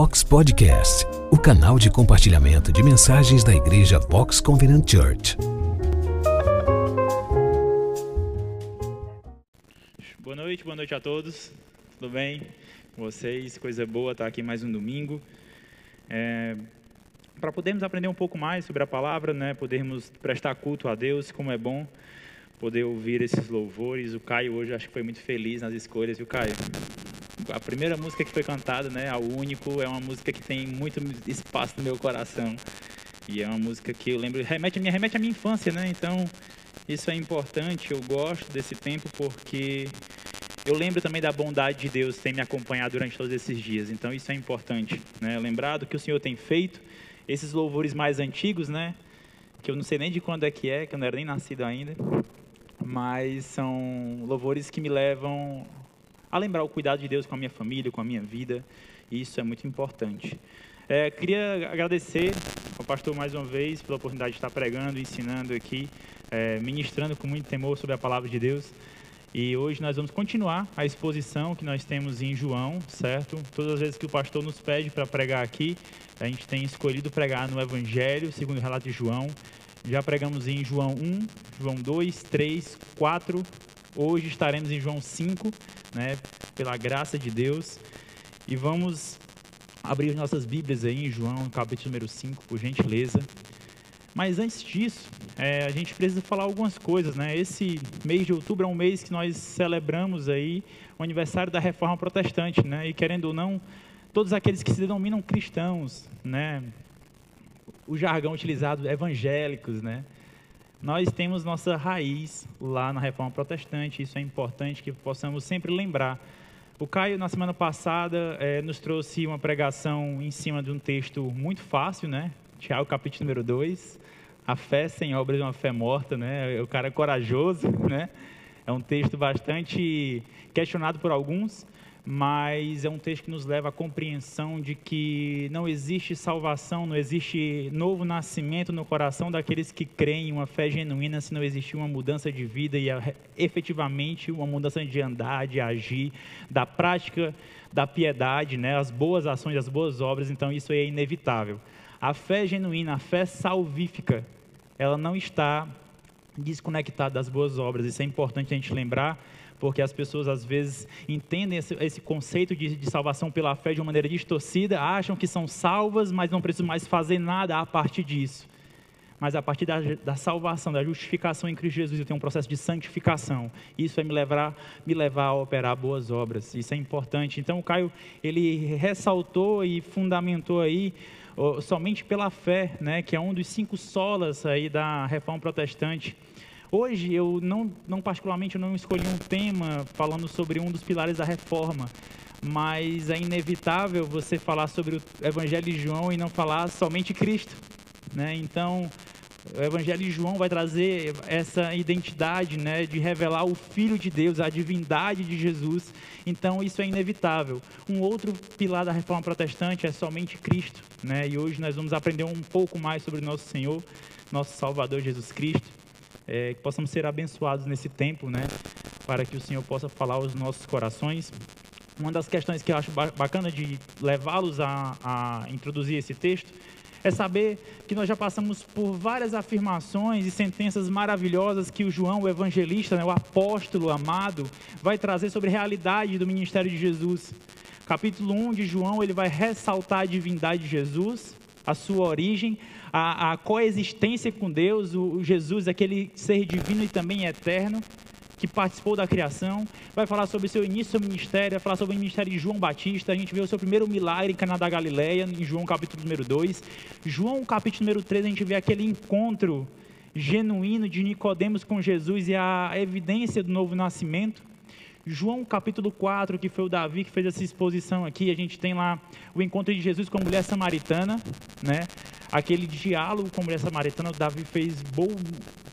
Vox Podcast, o canal de compartilhamento de mensagens da Igreja Vox Covenant Church. Boa noite, boa noite a todos. Tudo bem com vocês? Coisa boa estar aqui mais um domingo. É, Para podermos aprender um pouco mais sobre a palavra, né, podermos prestar culto a Deus, como é bom poder ouvir esses louvores. O Caio hoje acho que foi muito feliz nas escolhas, viu, Caio? A primeira música que foi cantada, né, a Único, é uma música que tem muito espaço no meu coração. E é uma música que eu lembro, remete, me remete à minha infância, né? Então, isso é importante, eu gosto desse tempo porque eu lembro também da bondade de Deus ter me acompanhado durante todos esses dias. Então, isso é importante, né? Lembrar do que o Senhor tem feito, esses louvores mais antigos, né? Que eu não sei nem de quando é que é, que eu não era nem nascido ainda mas são louvores que me levam a lembrar o cuidado de Deus com a minha família, com a minha vida, e isso é muito importante. É, queria agradecer ao pastor mais uma vez pela oportunidade de estar pregando, ensinando aqui, é, ministrando com muito temor sobre a palavra de Deus. E hoje nós vamos continuar a exposição que nós temos em João, certo? Todas as vezes que o pastor nos pede para pregar aqui, a gente tem escolhido pregar no Evangelho, segundo o relato de João. Já pregamos em João 1, João 2, 3, 4. Hoje estaremos em João 5, né, pela graça de Deus. E vamos abrir nossas Bíblias aí em João, capítulo número 5, por gentileza. Mas antes disso, é, a gente precisa falar algumas coisas, né? Esse mês de outubro é um mês que nós celebramos aí o aniversário da Reforma Protestante, né? E querendo ou não, todos aqueles que se denominam cristãos, né? o jargão utilizado, evangélicos, né? Nós temos nossa raiz lá na Reforma Protestante, isso é importante que possamos sempre lembrar. O Caio, na semana passada, é, nos trouxe uma pregação em cima de um texto muito fácil, né? Tiago, capítulo número 2. A fé sem obras é uma fé morta, né? O cara é corajoso, né? É um texto bastante questionado por alguns, mas é um texto que nos leva à compreensão de que não existe salvação, não existe novo nascimento no coração daqueles que creem, uma fé genuína, se não existir uma mudança de vida e efetivamente uma mudança de andar, de agir, da prática da piedade, né, as boas ações, as boas obras, então isso é inevitável. A fé genuína, a fé salvífica, ela não está desconectada das boas obras, isso é importante a gente lembrar porque as pessoas às vezes entendem esse, esse conceito de, de, salvação pela fé de uma maneira distorcida, acham que são salvas, mas não precisam mais fazer nada a partir disso. Mas a partir da, da salvação, da justificação em Cristo Jesus, eu tenho um processo de santificação. Isso vai me levar, me levar a operar boas obras. Isso é importante. Então, o Caio, ele ressaltou e fundamentou aí somente pela fé, né, que é um dos cinco solas aí da reforma protestante. Hoje eu não, não particularmente eu não escolhi um tema falando sobre um dos pilares da reforma, mas é inevitável você falar sobre o Evangelho de João e não falar somente Cristo, né? Então o Evangelho de João vai trazer essa identidade, né, de revelar o Filho de Deus, a divindade de Jesus. Então isso é inevitável. Um outro pilar da reforma protestante é somente Cristo, né? E hoje nós vamos aprender um pouco mais sobre nosso Senhor, nosso Salvador Jesus Cristo é, que possamos ser abençoados nesse tempo, né? Para que o Senhor possa falar aos nossos corações. Uma das questões que eu acho bacana de levá-los a, a introduzir esse texto é saber que nós já passamos por várias afirmações e sentenças maravilhosas que o João, o evangelista, né, o apóstolo amado, vai trazer sobre a realidade do ministério de Jesus. Capítulo 1 de João, ele vai ressaltar a divindade de Jesus, a sua origem, a, a coexistência com Deus, o, o Jesus, aquele ser divino e também eterno, que participou da criação, vai falar sobre seu início, seu ministério, vai falar sobre o ministério de João Batista, a gente vê o seu primeiro milagre em Caná da Galileia, em João capítulo número 2. João capítulo número 3, a gente vê aquele encontro genuíno de Nicodemos com Jesus e a evidência do novo nascimento. João capítulo 4, que foi o Davi que fez essa exposição aqui, a gente tem lá o encontro de Jesus com a mulher samaritana, né? Aquele diálogo com a mulher samaritana, o Davi fez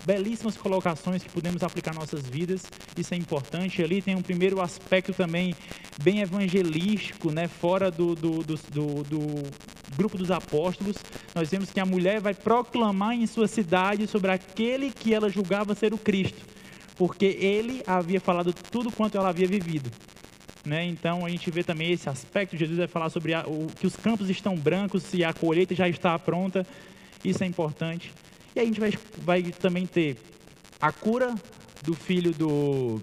belíssimas colocações que podemos aplicar nossas vidas, isso é importante. Ali tem um primeiro aspecto também bem evangelístico, né? Fora do, do, do, do, do grupo dos apóstolos, nós vemos que a mulher vai proclamar em sua cidade sobre aquele que ela julgava ser o Cristo porque ele havia falado tudo quanto ela havia vivido. Né? Então a gente vê também esse aspecto. Jesus vai falar sobre a, o, que os campos estão brancos e a colheita já está pronta. Isso é importante. E a gente vai, vai também ter a cura do filho do,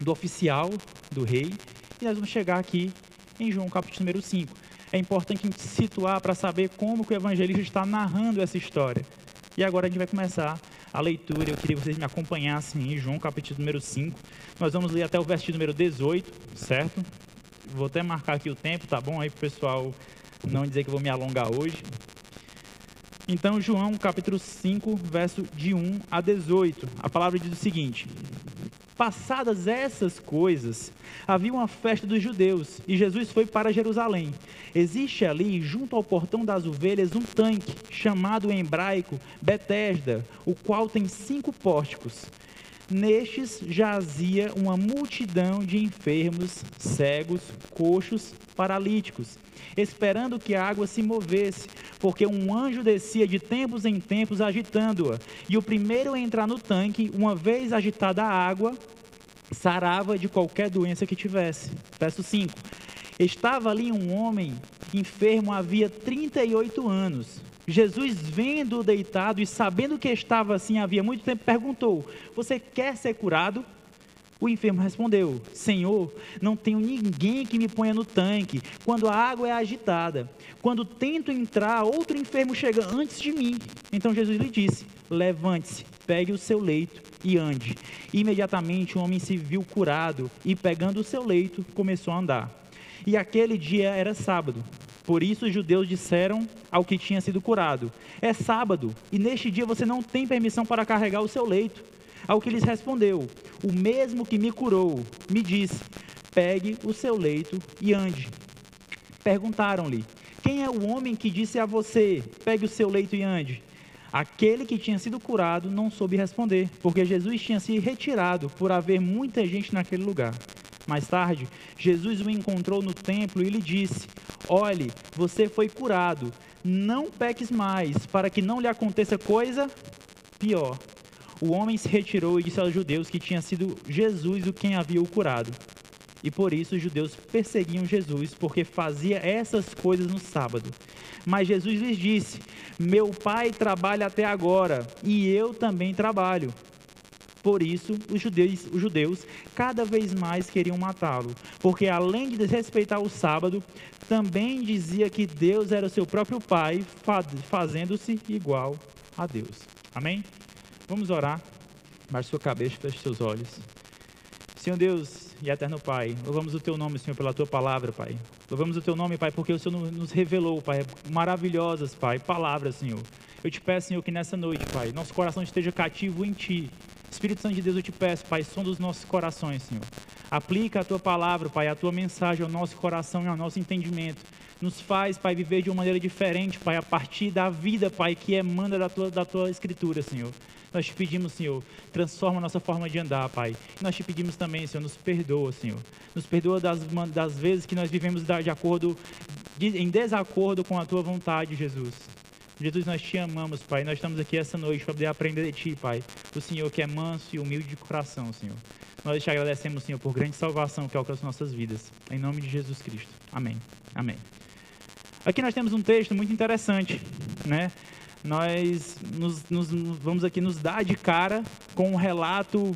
do oficial, do rei. E nós vamos chegar aqui em João capítulo número 5. É importante a gente situar para saber como que o evangelista está narrando essa história. E agora a gente vai começar a leitura. Eu queria que vocês me acompanhassem em João capítulo número 5. Nós vamos ler até o versículo número 18, certo? Vou até marcar aqui o tempo, tá bom? Aí para o pessoal não dizer que vou me alongar hoje. Então, João capítulo 5, verso de 1 a 18. A palavra diz o seguinte: Passadas essas coisas, havia uma festa dos judeus e Jesus foi para Jerusalém. Existe ali, junto ao portão das ovelhas, um tanque chamado em hebraico Betesda, o qual tem cinco pórticos. Nestes jazia uma multidão de enfermos, cegos, coxos, paralíticos, esperando que a água se movesse, porque um anjo descia de tempos em tempos agitando-a. E o primeiro a entrar no tanque, uma vez agitada a água, sarava de qualquer doença que tivesse. Verso 5. Estava ali um homem enfermo havia 38 anos. Jesus, vendo-o deitado e sabendo que estava assim havia muito tempo, perguntou: Você quer ser curado? O enfermo respondeu: Senhor, não tenho ninguém que me ponha no tanque quando a água é agitada. Quando tento entrar, outro enfermo chega antes de mim. Então Jesus lhe disse: Levante-se, pegue o seu leito e ande. Imediatamente o homem se viu curado e, pegando o seu leito, começou a andar. E aquele dia era sábado. Por isso os judeus disseram ao que tinha sido curado: É sábado, e neste dia você não tem permissão para carregar o seu leito. Ao que lhes respondeu: O mesmo que me curou me disse: Pegue o seu leito e ande. Perguntaram-lhe: Quem é o homem que disse a você: Pegue o seu leito e ande? Aquele que tinha sido curado não soube responder, porque Jesus tinha se retirado por haver muita gente naquele lugar. Mais tarde, Jesus o encontrou no templo e lhe disse: Olhe, você foi curado, não peques mais, para que não lhe aconteça coisa pior. O homem se retirou e disse aos judeus que tinha sido Jesus o quem havia o curado. E por isso os judeus perseguiam Jesus, porque fazia essas coisas no sábado. Mas Jesus lhes disse: Meu pai trabalha até agora, e eu também trabalho. Por isso, os judeus, os judeus cada vez mais queriam matá-lo, porque além de desrespeitar o sábado, também dizia que Deus era o seu próprio Pai, fazendo-se igual a Deus. Amém? Vamos orar. Baixe sua cabeça, feche seus olhos. Senhor Deus e eterno Pai, louvamos o Teu nome, Senhor, pela Tua palavra, Pai. Louvamos o Teu nome, Pai, porque o Senhor nos revelou, Pai, maravilhosas, Pai, palavras, Senhor. Eu te peço, Senhor, que nessa noite, Pai, nosso coração esteja cativo em Ti, Espírito Santo de Deus, eu te peço, Pai, som dos nossos corações, Senhor. Aplica a tua palavra, Pai, a tua mensagem ao nosso coração e ao nosso entendimento. Nos faz, Pai, viver de uma maneira diferente, Pai, a partir da vida, Pai, que emana da tua, da tua escritura, Senhor. Nós te pedimos, Senhor, transforma a nossa forma de andar, Pai. nós te pedimos também, Senhor, nos perdoa, Senhor. Nos perdoa das, das vezes que nós vivemos de acordo, de, em desacordo com a tua vontade, Jesus. Jesus, nós te amamos, Pai. Nós estamos aqui essa noite para poder aprender de Ti, Pai. O Senhor que é manso e humilde de coração, Senhor. Nós te agradecemos, Senhor, por grande salvação que alcança nossas vidas. Em nome de Jesus Cristo. Amém. Amém. Aqui nós temos um texto muito interessante, né? Nós nos, nos, vamos aqui nos dar de cara com um relato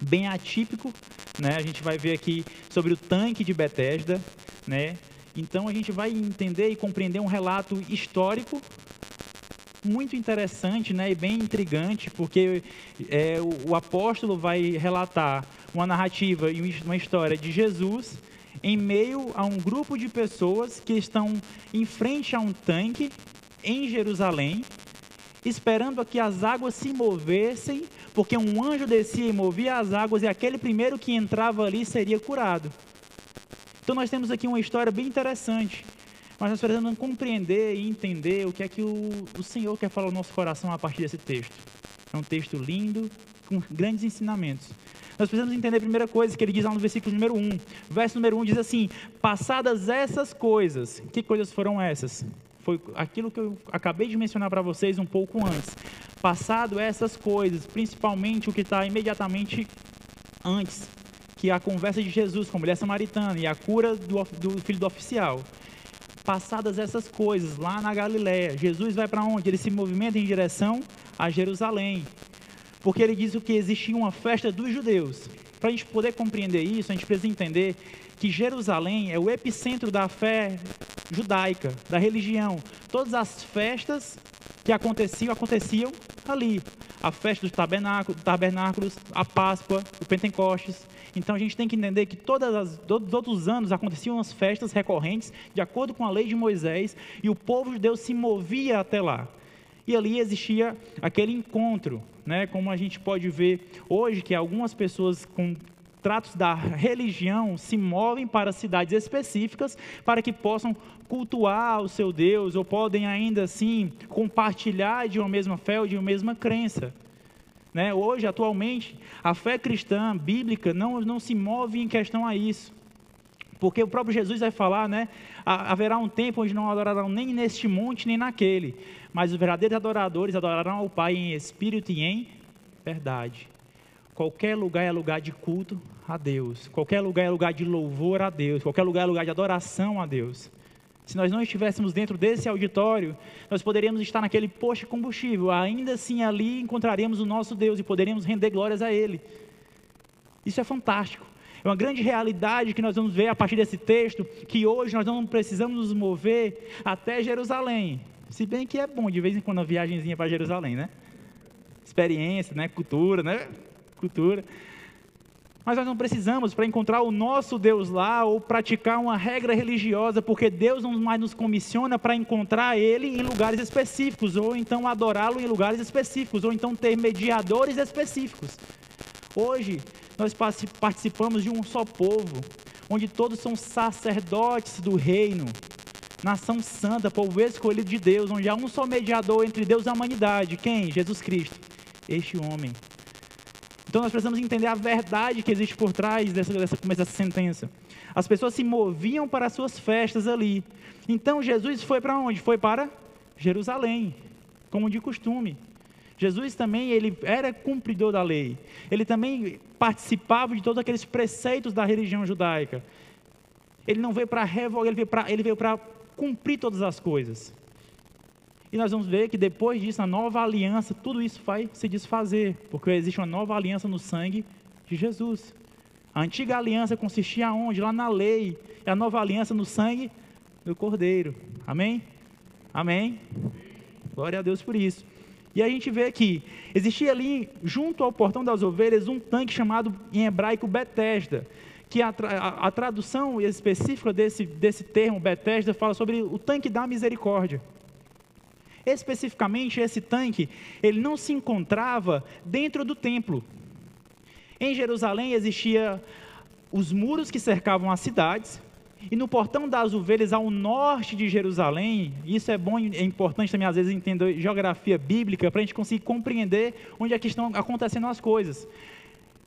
bem atípico, né? A gente vai ver aqui sobre o tanque de Betesda, né? Então a gente vai entender e compreender um relato histórico muito interessante né, e bem intrigante, porque é, o, o, apóstolo vai relatar uma narrativa e uma história de Jesus em meio a um grupo de pessoas que estão em frente a um tanque em Jerusalém, esperando que as águas se movessem, porque um anjo descia e movia as águas e aquele primeiro que entrava ali seria curado. Então nós temos aqui uma história bem interessante mas nós precisamos compreender e entender o que é que o, o Senhor quer falar no nosso coração a partir desse texto. É um texto lindo, com grandes ensinamentos. Nós precisamos entender a primeira coisa que ele diz lá no versículo número 1. Verso número 1 diz assim: Passadas essas coisas, que coisas foram essas? Foi aquilo que eu acabei de mencionar para vocês um pouco antes. Passado essas coisas, principalmente o que está imediatamente antes, que a conversa de Jesus com a mulher samaritana e a cura do, do filho do oficial. Passadas essas coisas, lá na Galiléia, Jesus vai para onde? Ele se movimenta em direção a Jerusalém. Porque ele diz o que existia uma festa dos judeus. Para a gente poder compreender isso, a gente precisa entender que Jerusalém é o epicentro da fé judaica, da religião. Todas as festas que aconteciam, aconteciam ali. A festa dos tabernáculos, a Páscoa, o Pentecostes. Então a gente tem que entender que todas as, todos, os anos aconteciam as festas recorrentes, de acordo com a lei de Moisés, e o povo de Deus se movia até lá. E ali existia aquele encontro, né? como a gente pode ver hoje, que algumas pessoas com tratos da religião se movem para cidades específicas para que possam cultuar o seu Deus ou podem ainda assim compartilhar de uma mesma fé ou de uma mesma crença. Né? Hoje, atualmente, a fé cristã bíblica não, não se move em questão a isso. Porque o próprio Jesus vai falar, né? Haverá um tempo onde não adorarão nem neste monte nem naquele, mas os verdadeiros adoradores adorarão ao Pai em espírito e em verdade. Qualquer lugar é lugar de culto a Deus. Qualquer lugar é lugar de louvor a Deus. Qualquer lugar é lugar de adoração a Deus. Se nós não estivéssemos dentro desse auditório, nós poderíamos estar naquele posto de combustível. Ainda assim, ali encontraríamos o nosso Deus e poderíamos render glórias a Ele. Isso é fantástico. É uma grande realidade que nós vamos ver a partir desse texto, que hoje nós não precisamos nos mover até Jerusalém. Se bem que é bom de vez em quando uma viagemzinha para Jerusalém, né? Experiência, né? Cultura, né? Cultura. Mas nós não precisamos para encontrar o nosso Deus lá ou praticar uma regra religiosa, porque Deus não mais nos comissiona para encontrar Ele em lugares específicos, ou então adorá-lo em lugares específicos, ou então ter mediadores específicos. Hoje, nós participamos de um só povo, onde todos são sacerdotes do reino, nação santa, povo escolhido de Deus, onde há um só mediador entre Deus e a humanidade. Quem? Jesus Cristo, este homem. Então nós precisamos entender a verdade que existe por trás dessa, dessa, dessa sentença. As pessoas se moviam para as suas festas ali. Então Jesus foi para onde? Foi para Jerusalém, como de costume. Jesus também ele era cumpridor da lei. Ele também participava de todos aqueles preceitos da religião judaica. Ele não veio para revogar, ele veio para ele veio para cumprir todas as coisas. E nós vamos ver que depois disso, a nova aliança, tudo isso vai se desfazer, porque existe uma nova aliança no sangue de Jesus. A antiga aliança consistia onde? Lá na lei. E a nova aliança no sangue do Cordeiro. Amém? Amém? Glória a Deus por isso. E a gente vê que existia ali, junto ao portão das ovelhas, um tanque chamado em hebraico Betesda, que a, a, a tradução específica desse, desse termo Betesda fala sobre o tanque da misericórdia. Especificamente, esse tanque, ele não se encontrava dentro do templo. Em Jerusalém existia os muros que cercavam as cidades, e no portão das ovelhas, ao norte de Jerusalém, isso é bom é importante também, às vezes, entender geografia bíblica, para a gente conseguir compreender onde é que estão acontecendo as coisas.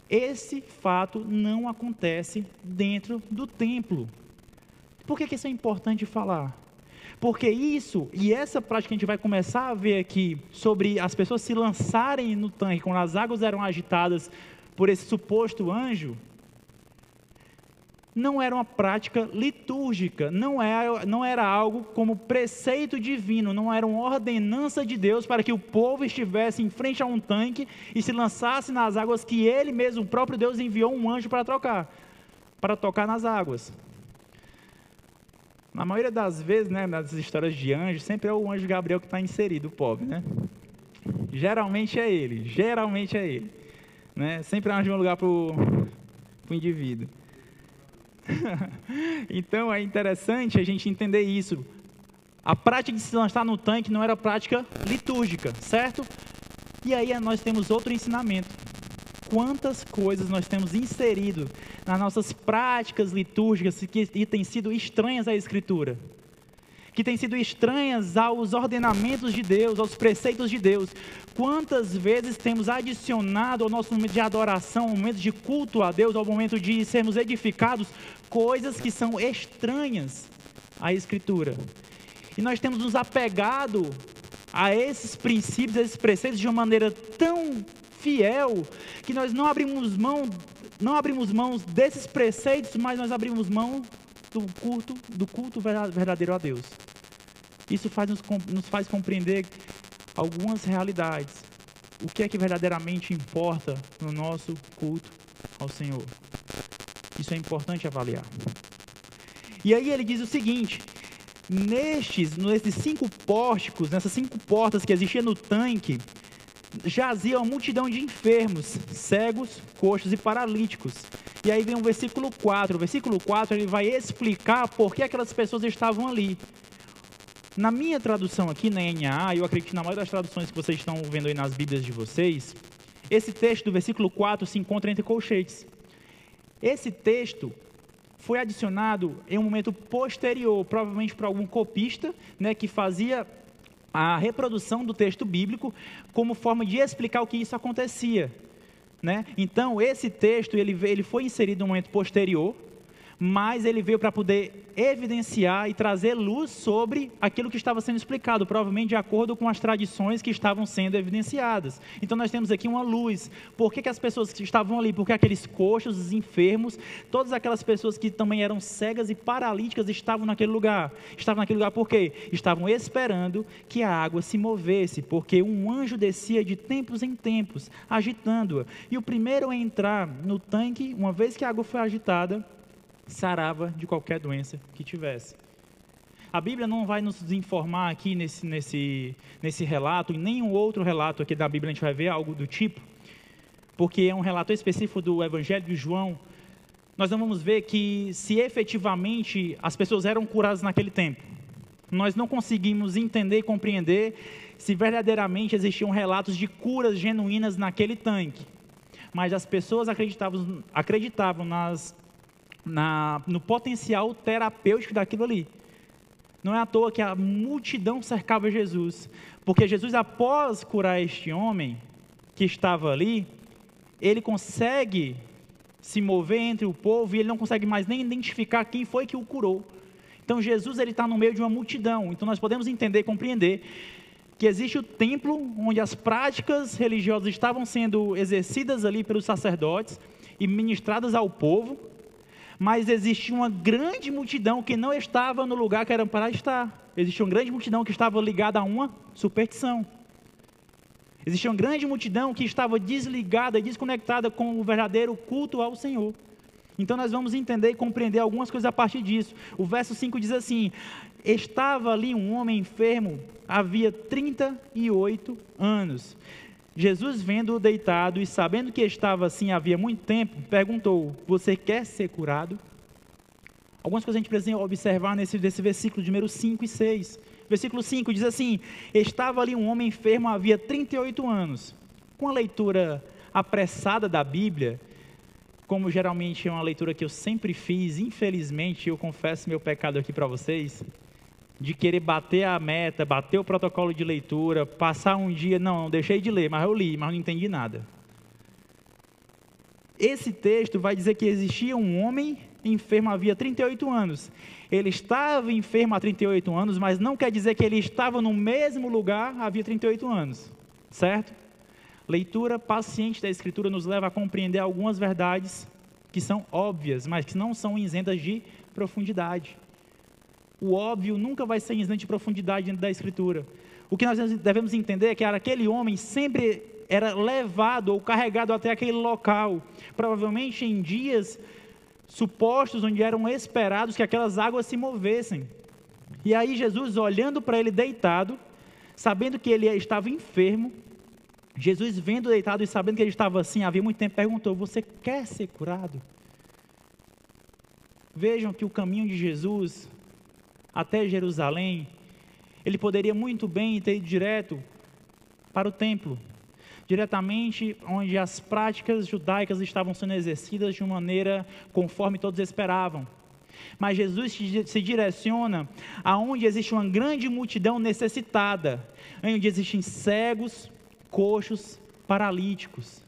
Esse fato não acontece dentro do templo. Por que, que isso é importante falar? Porque isso e essa prática que a gente vai começar a ver aqui sobre as pessoas se lançarem no tanque quando as águas eram agitadas por esse suposto anjo, não era uma prática litúrgica, não era, é, não era algo como preceito divino, não era uma ordenança de Deus para que o povo estivesse em frente a um tanque e se lançasse nas águas que ele mesmo, o próprio Deus, enviou um anjo para trocar, para tocar nas águas. Na maioria das vezes, né, nas histórias de anjos, sempre é o anjo Gabriel que está inserido, o pobre, né? Geralmente é ele, geralmente é ele. Né? Sempre arranja um lugar para o indivíduo. então é interessante a gente entender isso. A prática de se lançar no tanque não era prática litúrgica, certo? E aí nós temos outro ensinamento. Quantas coisas nós temos inserido nas nossas práticas litúrgicas que, que têm sido estranhas à Escritura, que têm sido estranhas aos ordenamentos de Deus, aos preceitos de Deus. Quantas vezes temos adicionado ao nosso momento de adoração, ao momento de culto a Deus, ao momento de sermos edificados, coisas que são estranhas à Escritura. E nós temos nos apegado a esses princípios, a esses preceitos de uma maneira tão fiel que nós não abrimos mão não abrimos mãos desses preceitos, mas nós abrimos mão do culto, do culto verdadeiro a Deus. Isso faz nos, nos faz compreender algumas realidades. O que é que verdadeiramente importa no nosso culto ao Senhor? Isso é importante avaliar. E aí ele diz o seguinte: nestes, nesses cinco pórticos, nessas cinco portas que existiam no tanque, jazia uma multidão de enfermos, cegos, coxos e paralíticos. E aí vem o versículo 4. O versículo 4 ele vai explicar por que aquelas pessoas estavam ali. Na minha tradução aqui, na NAA, eu acredito que na maioria das traduções que vocês estão vendo aí nas Bíblias de vocês, esse texto do versículo 4 se encontra entre colchetes. Esse texto foi adicionado em um momento posterior, provavelmente por algum copista, né, que fazia a reprodução do texto bíblico como forma de explicar o que isso acontecia. Né? Então, esse texto ele, ele foi inserido no momento posterior, mas ele veio para poder evidenciar e trazer luz sobre aquilo que estava sendo explicado, provavelmente de acordo com as tradições que estavam sendo evidenciadas. Então nós temos aqui uma luz. Por que, que as pessoas que estavam ali, porque aqueles coxos, os enfermos, todas aquelas pessoas que também eram cegas e paralíticas estavam naquele lugar. Estavam naquele lugar por quê? Estavam esperando que a água se movesse, porque um anjo descia de tempos em tempos, agitando-a. E o primeiro a entrar no tanque, uma vez que a água foi agitada, sarava de qualquer doença que tivesse. A Bíblia não vai nos informar aqui nesse, nesse, nesse relato, em nenhum outro relato aqui da Bíblia a gente vai ver algo do tipo, porque é um relato específico do Evangelho de João. Nós não vamos ver que se efetivamente as pessoas eram curadas naquele tempo. Nós não conseguimos entender e compreender se verdadeiramente existiam relatos de curas genuínas naquele tanque. Mas as pessoas acreditavam, acreditavam nas na, no potencial terapêutico daquilo ali. Não é à toa que a multidão cercava Jesus, porque Jesus, após curar este homem que estava ali, ele consegue se mover entre o povo e ele não consegue mais nem identificar quem foi que o curou. Então Jesus ele está no meio de uma multidão. Então nós podemos entender compreender que existe o templo onde as práticas religiosas estavam sendo exercidas ali pelos sacerdotes e ministradas ao povo mas existia uma grande multidão que não estava no lugar que era para estar. Existia uma grande multidão que estava ligada a uma superstição. Existia uma grande multidão que estava desligada e desconectada com o verdadeiro culto ao Senhor. Então nós vamos entender e compreender algumas coisas a partir disso. O verso 5 diz assim: Estava ali um homem enfermo, havia 38 anos. Jesus, vendo-o deitado e sabendo que estava assim havia muito tempo, perguntou: Você quer ser curado? Algumas coisas a gente precisa observar nesse, nesse versículo, de número 5 e 6. Versículo 5 diz assim: Estava ali um homem enfermo havia 38 anos. Com a leitura apressada da Bíblia, como geralmente é uma leitura que eu sempre fiz, infelizmente, eu confesso meu pecado aqui para vocês, de querer bater a meta, bater o protocolo de leitura, passar um dia, não, não deixei de ler, mas eu li, mas não entendi nada. Esse texto vai dizer que existia um homem enfermo havia 38 anos. Ele estava enfermo há 38 anos, mas não quer dizer que ele estava no mesmo lugar havia 38 anos, certo? Leitura paciente da Escritura nos leva a compreender algumas verdades que são óbvias, mas que não são isentas de profundidade. O óbvio nunca vai ser isento de profundidade dentro da Escritura. O que nós devemos entender é que aquele homem sempre era levado ou carregado até aquele local, provavelmente em dias supostos onde eram esperados que aquelas águas se movessem. E aí Jesus, olhando para ele deitado, sabendo que ele estava enfermo, Jesus vendo deitado e sabendo que ele estava assim, havia muito tempo, perguntou: Você quer ser curado? Vejam que o caminho de Jesus até Jerusalém, ele poderia muito bem ter ido direto para o templo, diretamente onde as práticas judaicas estavam sendo exercidas de uma maneira conforme todos esperavam. Mas Jesus se direciona aonde existe uma grande multidão necessitada, onde existem cegos, coxos, paralíticos.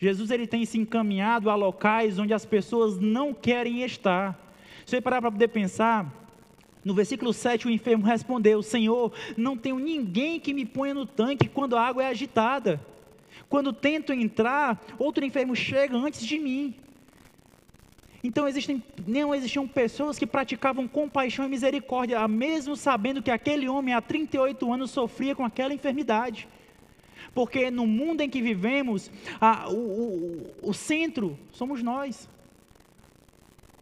Jesus ele tem se encaminhado a locais onde as pessoas não querem estar. Se você parar para poder pensar, no versículo 7, o enfermo respondeu: Senhor, não tenho ninguém que me ponha no tanque quando a água é agitada. Quando tento entrar, outro enfermo chega antes de mim. Então existem, não existiam pessoas que praticavam compaixão e misericórdia, mesmo sabendo que aquele homem há 38 anos sofria com aquela enfermidade. Porque no mundo em que vivemos, a, o, o, o centro somos nós.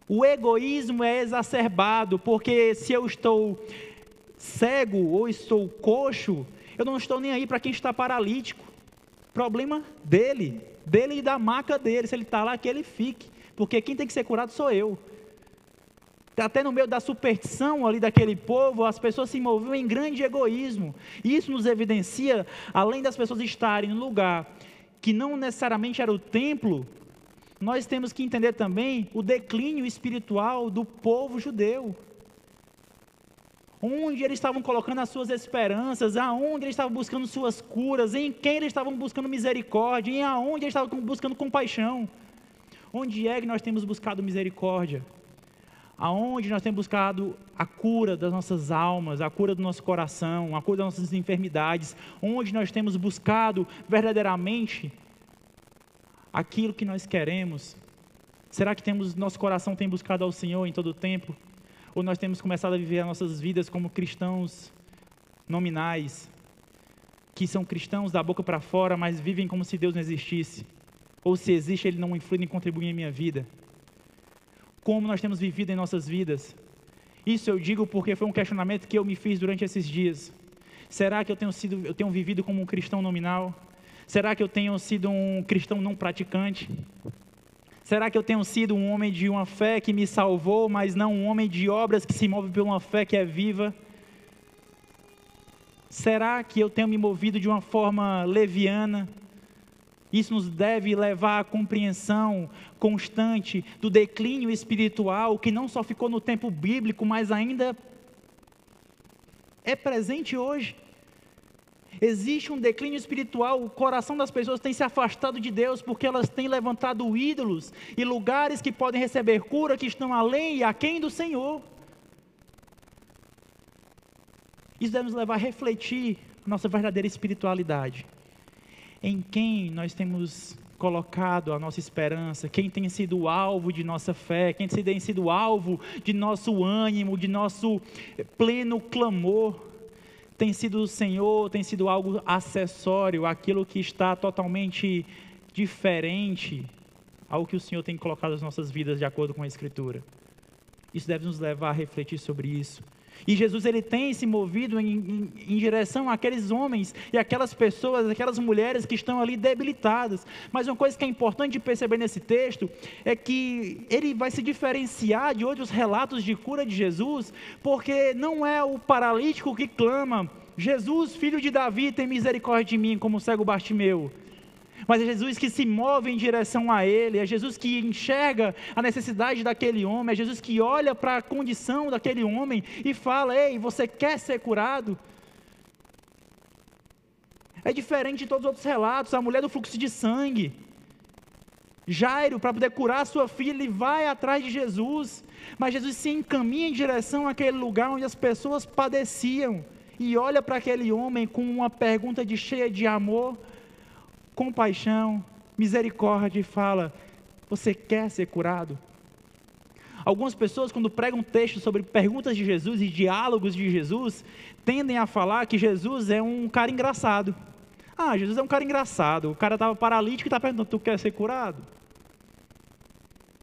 O egoísmo é exacerbado, porque se eu estou cego ou estou coxo, eu não estou nem aí para quem está paralítico. Problema dele, dele e da maca dele. Se ele está lá, que ele fique. Porque quem tem que ser curado sou eu. Até no meio da superstição ali daquele povo, as pessoas se moviam em grande egoísmo. Isso nos evidencia, além das pessoas estarem no lugar que não necessariamente era o templo, nós temos que entender também o declínio espiritual do povo judeu. Onde eles estavam colocando as suas esperanças, aonde eles estavam buscando suas curas, em quem eles estavam buscando misericórdia, em aonde eles estavam buscando compaixão. Onde é que nós temos buscado misericórdia? aonde nós temos buscado a cura das nossas almas, a cura do nosso coração, a cura das nossas enfermidades, onde nós temos buscado verdadeiramente aquilo que nós queremos. Será que temos nosso coração tem buscado ao Senhor em todo o tempo? Ou nós temos começado a viver as nossas vidas como cristãos nominais, que são cristãos da boca para fora, mas vivem como se Deus não existisse? Ou se existe, Ele não influi nem contribui em minha vida? como nós temos vivido em nossas vidas. Isso eu digo porque foi um questionamento que eu me fiz durante esses dias. Será que eu tenho sido, eu tenho vivido como um cristão nominal? Será que eu tenho sido um cristão não praticante? Será que eu tenho sido um homem de uma fé que me salvou, mas não um homem de obras que se move por uma fé que é viva? Será que eu tenho me movido de uma forma leviana? Isso nos deve levar à compreensão constante do declínio espiritual que não só ficou no tempo bíblico, mas ainda é presente hoje. Existe um declínio espiritual, o coração das pessoas tem se afastado de Deus porque elas têm levantado ídolos e lugares que podem receber cura que estão além e aquém do Senhor. Isso deve nos levar a refletir nossa verdadeira espiritualidade em quem nós temos colocado a nossa esperança, quem tem sido o alvo de nossa fé, quem tem sido o alvo de nosso ânimo, de nosso pleno clamor. Tem sido o Senhor, tem sido algo acessório, aquilo que está totalmente diferente ao que o Senhor tem colocado nas nossas vidas de acordo com a Escritura. Isso deve nos levar a refletir sobre isso. E Jesus ele tem se movido em, em, em, direção àqueles homens e aquelas pessoas, aquelas mulheres que estão ali debilitadas. Mas uma coisa que é importante de perceber nesse texto é que ele vai se diferenciar de outros relatos de cura de Jesus, porque não é o paralítico que clama: Jesus, filho de Davi, tem misericórdia de mim, como o cego Bartimeu mas é Jesus que se move em direção a Ele, é Jesus que enxerga a necessidade daquele homem, é Jesus que olha para a condição daquele homem e fala: Ei, você quer ser curado? É diferente de todos os outros relatos, a mulher do fluxo de sangue. Jairo, para poder curar sua filha, ele vai atrás de Jesus, mas Jesus se encaminha em direção àquele lugar onde as pessoas padeciam e olha para aquele homem com uma pergunta de cheia de amor compaixão, misericórdia e fala: Você quer ser curado? Algumas pessoas, quando pregam textos sobre perguntas de Jesus e diálogos de Jesus, tendem a falar que Jesus é um cara engraçado. Ah, Jesus é um cara engraçado. O cara estava paralítico e está perguntando: Tu quer ser curado?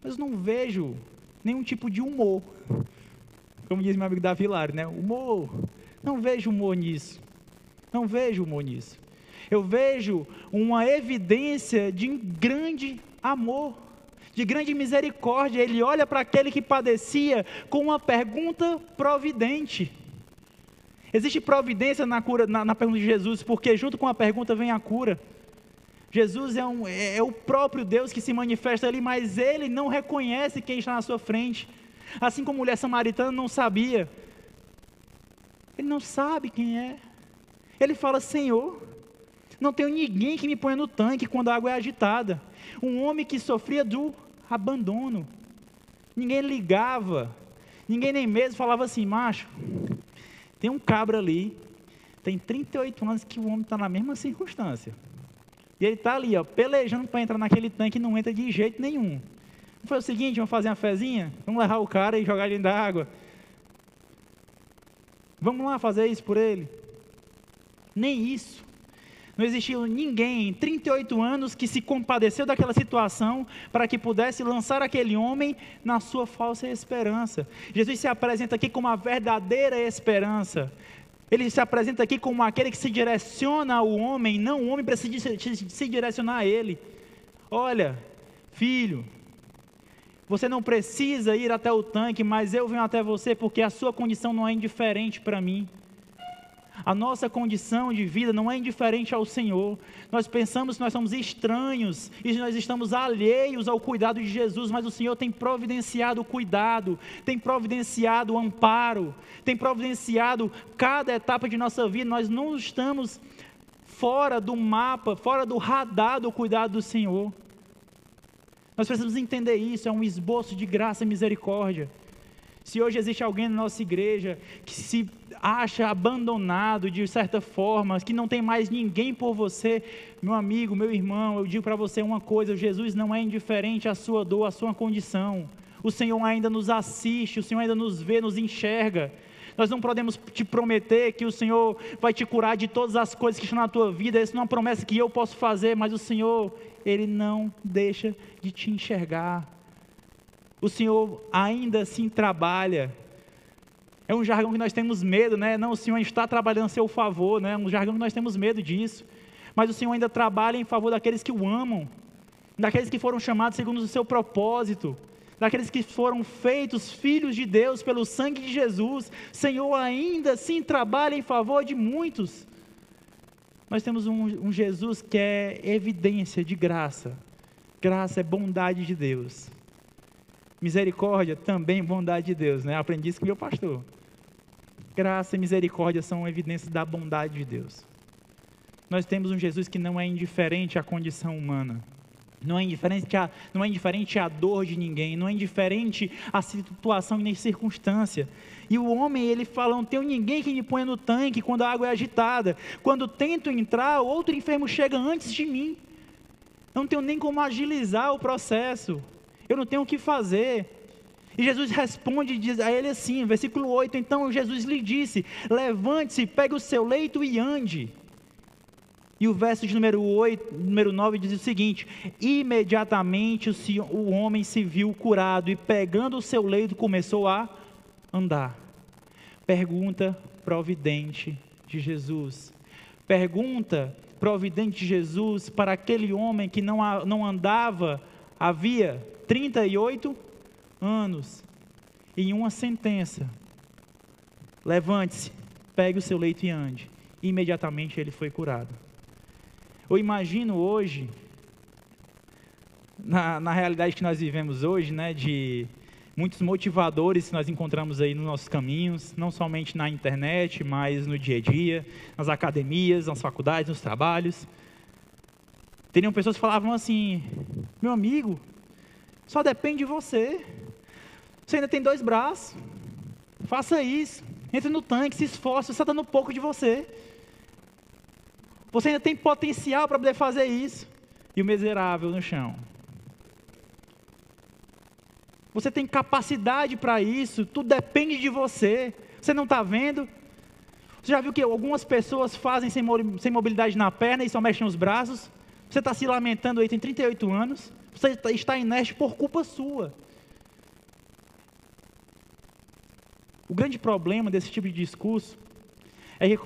Mas não vejo nenhum tipo de humor. Como diz meu amigo Davi Lari, né? Humor. Não vejo humor nisso. Não vejo humor nisso eu vejo uma evidência de grande amor, de grande misericórdia. Ele olha para aquele que padecia com uma pergunta providente. Existe providência na cura, na, na pergunta de Jesus, porque junto com a pergunta vem a cura. Jesus é, um, é, é o próprio Deus que se manifesta ali, mas ele não reconhece quem está na sua frente. Assim como a mulher samaritana não sabia. Ele não sabe quem é. Ele fala: Senhor, não tenho ninguém que me ponha no tanque quando a água é agitada. Um homem que sofria do abandono. Ninguém ligava. Ninguém nem mesmo falava assim, macho, tem um cabra ali, tem 38 anos que o homem está na mesma circunstância. E ele está ali, ó, pelejando para entrar naquele tanque e não entra de jeito nenhum. Vamos fazer o seguinte, vamos fazer uma fezinha? Vamos levar o cara e jogar ele dentro da água. Vamos lá fazer isso por ele. Nem isso. Não existiu ninguém em 38 anos que se compadeceu daquela situação para que pudesse lançar aquele homem na sua falsa esperança. Jesus se apresenta aqui como a verdadeira esperança. Ele se apresenta aqui como aquele que se direciona ao homem, não o homem precisa se direcionar a ele. Olha, filho, você não precisa ir até o tanque, mas eu venho até você porque a sua condição não é indiferente para mim. A nossa condição de vida não é indiferente ao Senhor. Nós pensamos que nós somos estranhos e nós estamos alheios ao cuidado de Jesus, mas o Senhor tem providenciado o cuidado, tem providenciado o amparo, tem providenciado cada etapa de nossa vida. Nós não estamos fora do mapa, fora do radar do cuidado do Senhor. Nós precisamos entender isso, é um esboço de graça e misericórdia. Se hoje existe alguém na nossa igreja que se acha abandonado de certa forma, que não tem mais ninguém por você, meu amigo, meu irmão, eu digo para você uma coisa: Jesus não é indiferente à sua dor, à sua condição. O Senhor ainda nos assiste, o Senhor ainda nos vê, nos enxerga. Nós não podemos te prometer que o Senhor vai te curar de todas as coisas que estão na tua vida. Essa não é uma promessa que eu posso fazer, mas o Senhor, Ele não deixa de te enxergar. O Senhor ainda assim trabalha. É um jargão que nós temos medo, né? Não, o Senhor está trabalhando a seu favor, né? É um jargão que nós temos medo disso. Mas o Senhor ainda trabalha em favor daqueles que o amam, daqueles que foram chamados segundo o seu propósito, daqueles que foram feitos filhos de Deus pelo sangue de Jesus. Senhor ainda assim trabalha em favor de muitos. Nós temos um, um Jesus que é evidência de graça. Graça é bondade de Deus. Misericórdia também bondade de Deus, né? Aprendi isso com meu pastor. Graça e misericórdia são evidências da bondade de Deus. Nós temos um Jesus que não é indiferente à condição humana. Não é, indiferente a, não é indiferente à dor de ninguém, não é indiferente à situação nem circunstância. E o homem, ele fala: não tenho ninguém que me ponha no tanque quando a água é agitada. Quando tento entrar, outro enfermo chega antes de mim. Não tenho nem como agilizar o processo. Eu não tenho o que fazer. E Jesus responde diz a ele assim, versículo 8: Então Jesus lhe disse: Levante-se, pegue o seu leito e ande. E o verso de número, 8, número 9 diz o seguinte: Imediatamente o, homem se viu curado e, pegando o seu leito, começou a andar. Pergunta providente de Jesus. Pergunta providente de Jesus para aquele homem que não, não andava havia 38 anos em uma sentença. Levante-se, pegue o seu leito e ande. E imediatamente ele foi curado. Eu imagino hoje, na, na realidade que nós vivemos hoje, né, de muitos motivadores que nós encontramos aí nos nossos caminhos, não somente na internet, mas no dia a dia, nas academias, nas faculdades, nos trabalhos. Teriam pessoas que falavam assim: meu amigo, só depende de você. Você ainda tem dois braços. Faça isso. Entre no tanque, se esforce, você está dando pouco de você. Você ainda tem potencial para poder fazer isso. E o miserável no chão. Você tem capacidade para isso, tudo depende de você. Você não está vendo? Você já viu que algumas pessoas fazem sem, mobilidade na perna e só mexem os braços? Você está se lamentando aí, tem 38 anos. Você está inerte por culpa sua. O grande problema desse tipo de discurso é que,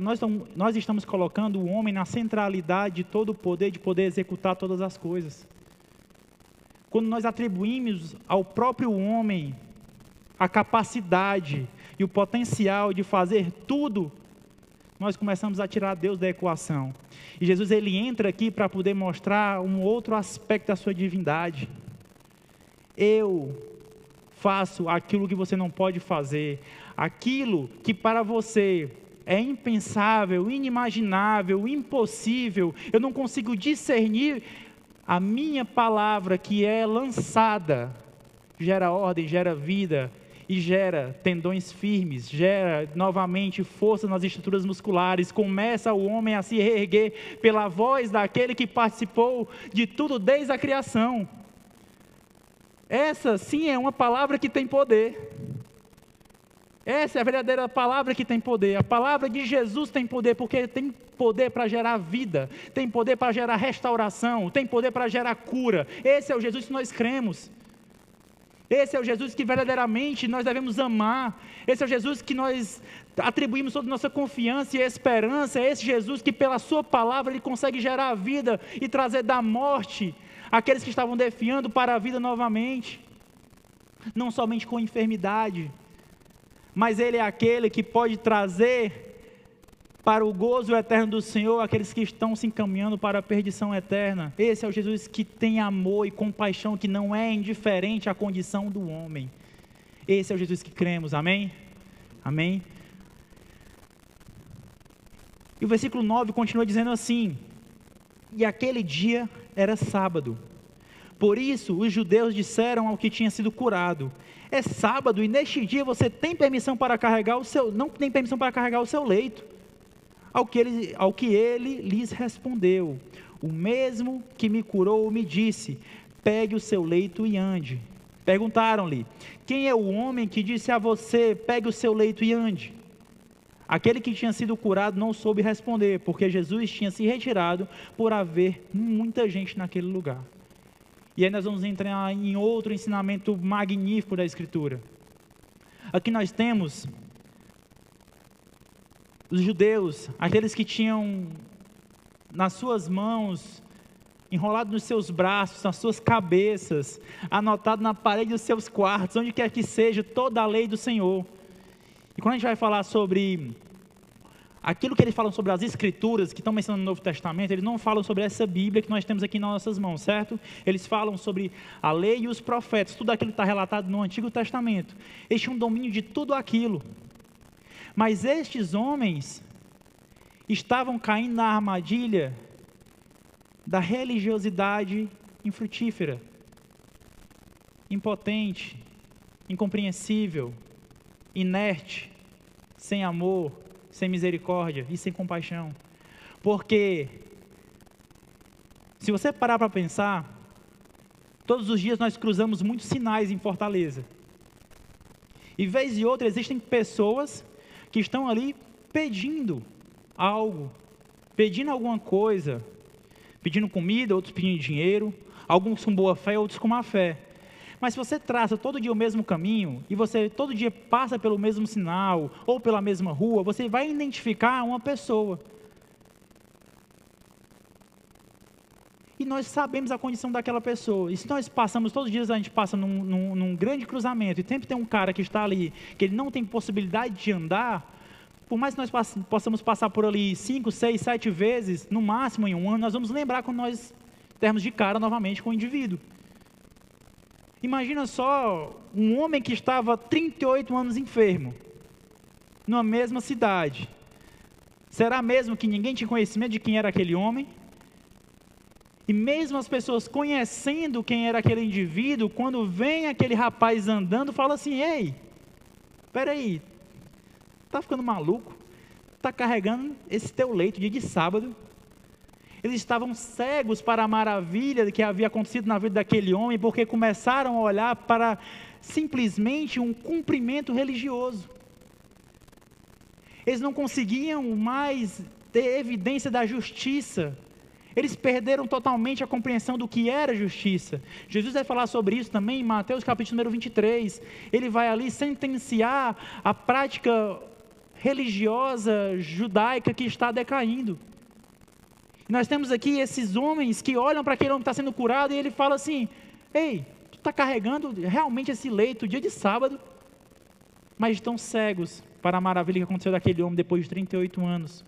nós, nós estamos colocando o homem na centralidade de todo o poder, de poder executar todas as coisas. Quando nós atribuímos ao próprio homem a capacidade e o potencial de fazer tudo, nós começamos a tirar Deus da equação. E Jesus ele entra aqui para poder mostrar um outro aspecto da sua divindade. Eu faço aquilo que você não pode fazer, aquilo que para você é impensável, inimaginável, impossível, eu não consigo discernir, a minha palavra que é lançada gera ordem, gera vida e gera tendões firmes, gera novamente força nas estruturas musculares, começa o homem a se reerguer pela voz daquele que participou de tudo desde a criação. Essa sim é uma palavra que tem poder. Essa é a verdadeira palavra que tem poder. A palavra de Jesus tem poder, porque tem poder para gerar vida, tem poder para gerar restauração, tem poder para gerar cura. Esse é o Jesus que nós cremos. Esse é o Jesus que verdadeiramente nós devemos amar. Esse é o Jesus que nós atribuímos toda a nossa confiança e esperança. É esse Jesus que, pela Sua palavra, Ele consegue gerar a vida e trazer da morte aqueles que estavam defiando para a vida novamente. Não somente com enfermidade, mas Ele é aquele que pode trazer para o gozo eterno do Senhor aqueles que estão se encaminhando para a perdição eterna. Esse é o Jesus que tem amor e compaixão, que não é indiferente à condição do homem. Esse é o Jesus que cremos, amém? Amém? E o versículo 9 continua dizendo assim: E aquele dia era sábado. Por isso os judeus disseram ao que tinha sido curado: É sábado e neste dia você tem permissão para carregar o seu, não tem permissão para carregar o seu leito. Ao que ele, ao que ele lhes respondeu: O mesmo que me curou me disse: Pegue o seu leito e ande. Perguntaram-lhe: Quem é o homem que disse a você: Pegue o seu leito e ande? Aquele que tinha sido curado não soube responder, porque Jesus tinha se retirado por haver muita gente naquele lugar. E aí nós vamos entrar em outro ensinamento magnífico da Escritura. Aqui nós temos os judeus, aqueles que tinham nas suas mãos, enrolado nos seus braços, nas suas cabeças, anotado na parede dos seus quartos, onde quer que seja, toda a lei do Senhor. E quando a gente vai falar sobre aquilo que eles falam sobre as escrituras que estão mencionando no Novo Testamento, eles não falam sobre essa Bíblia que nós temos aqui nas nossas mãos, certo? Eles falam sobre a lei e os profetas, tudo aquilo que está relatado no Antigo Testamento. Eles tinham domínio de tudo aquilo. Mas estes homens estavam caindo na armadilha da religiosidade infrutífera, impotente, incompreensível, inerte, sem amor, sem misericórdia e sem compaixão. Porque, se você parar para pensar, todos os dias nós cruzamos muitos sinais em Fortaleza. E vez e outra existem pessoas que estão ali pedindo algo, pedindo alguma coisa, pedindo comida, outros pedindo dinheiro, alguns com boa fé, outros com má fé. Mas se você traça todo dia o mesmo caminho e você todo dia passa pelo mesmo sinal ou pela mesma rua, você vai identificar uma pessoa. E nós sabemos a condição daquela pessoa. E se nós passamos todos os dias, a gente passa num, num, num grande cruzamento e sempre tem um cara que está ali, que ele não tem possibilidade de andar, por mais que nós possamos passar por ali cinco, seis, sete vezes, no máximo em um ano, nós vamos lembrar quando nós termos de cara novamente com o indivíduo. Imagina só um homem que estava 38 anos enfermo, numa mesma cidade. Será mesmo que ninguém tinha conhecimento de quem era aquele homem? E mesmo as pessoas conhecendo quem era aquele indivíduo, quando vem aquele rapaz andando, fala assim: Ei, peraí, tá ficando maluco? Tá carregando esse teu leito dia de sábado? Eles estavam cegos para a maravilha que havia acontecido na vida daquele homem, porque começaram a olhar para simplesmente um cumprimento religioso. Eles não conseguiam mais ter evidência da justiça. Eles perderam totalmente a compreensão do que era justiça. Jesus vai falar sobre isso também em Mateus capítulo número 23. Ele vai ali sentenciar a prática religiosa judaica que está decaindo. Nós temos aqui esses homens que olham para aquele homem que está sendo curado e ele fala assim: Ei, tu está carregando realmente esse leito dia de sábado, mas estão cegos para a maravilha que aconteceu daquele homem depois de 38 anos.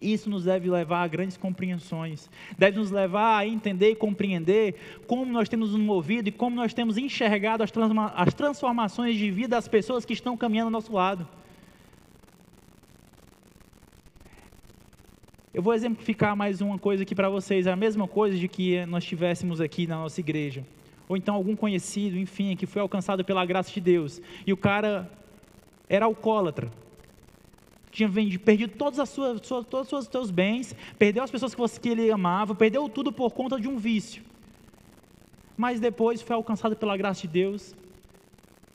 Isso nos deve levar a grandes compreensões, deve nos levar a entender e compreender como nós temos nos movido e como nós temos enxergado as, transformações de vida das pessoas que estão caminhando ao nosso lado. Eu vou exemplificar mais uma coisa aqui para vocês, a mesma coisa de que nós tivéssemos aqui na nossa igreja. Ou então algum conhecido, enfim, que foi alcançado pela graça de Deus. E o cara era alcoólatra. Tinha perdido todos os seus bens, perdeu as pessoas que, você, que ele amava, perdeu tudo por conta de um vício. mas depois foi alcançado pela graça de Deus,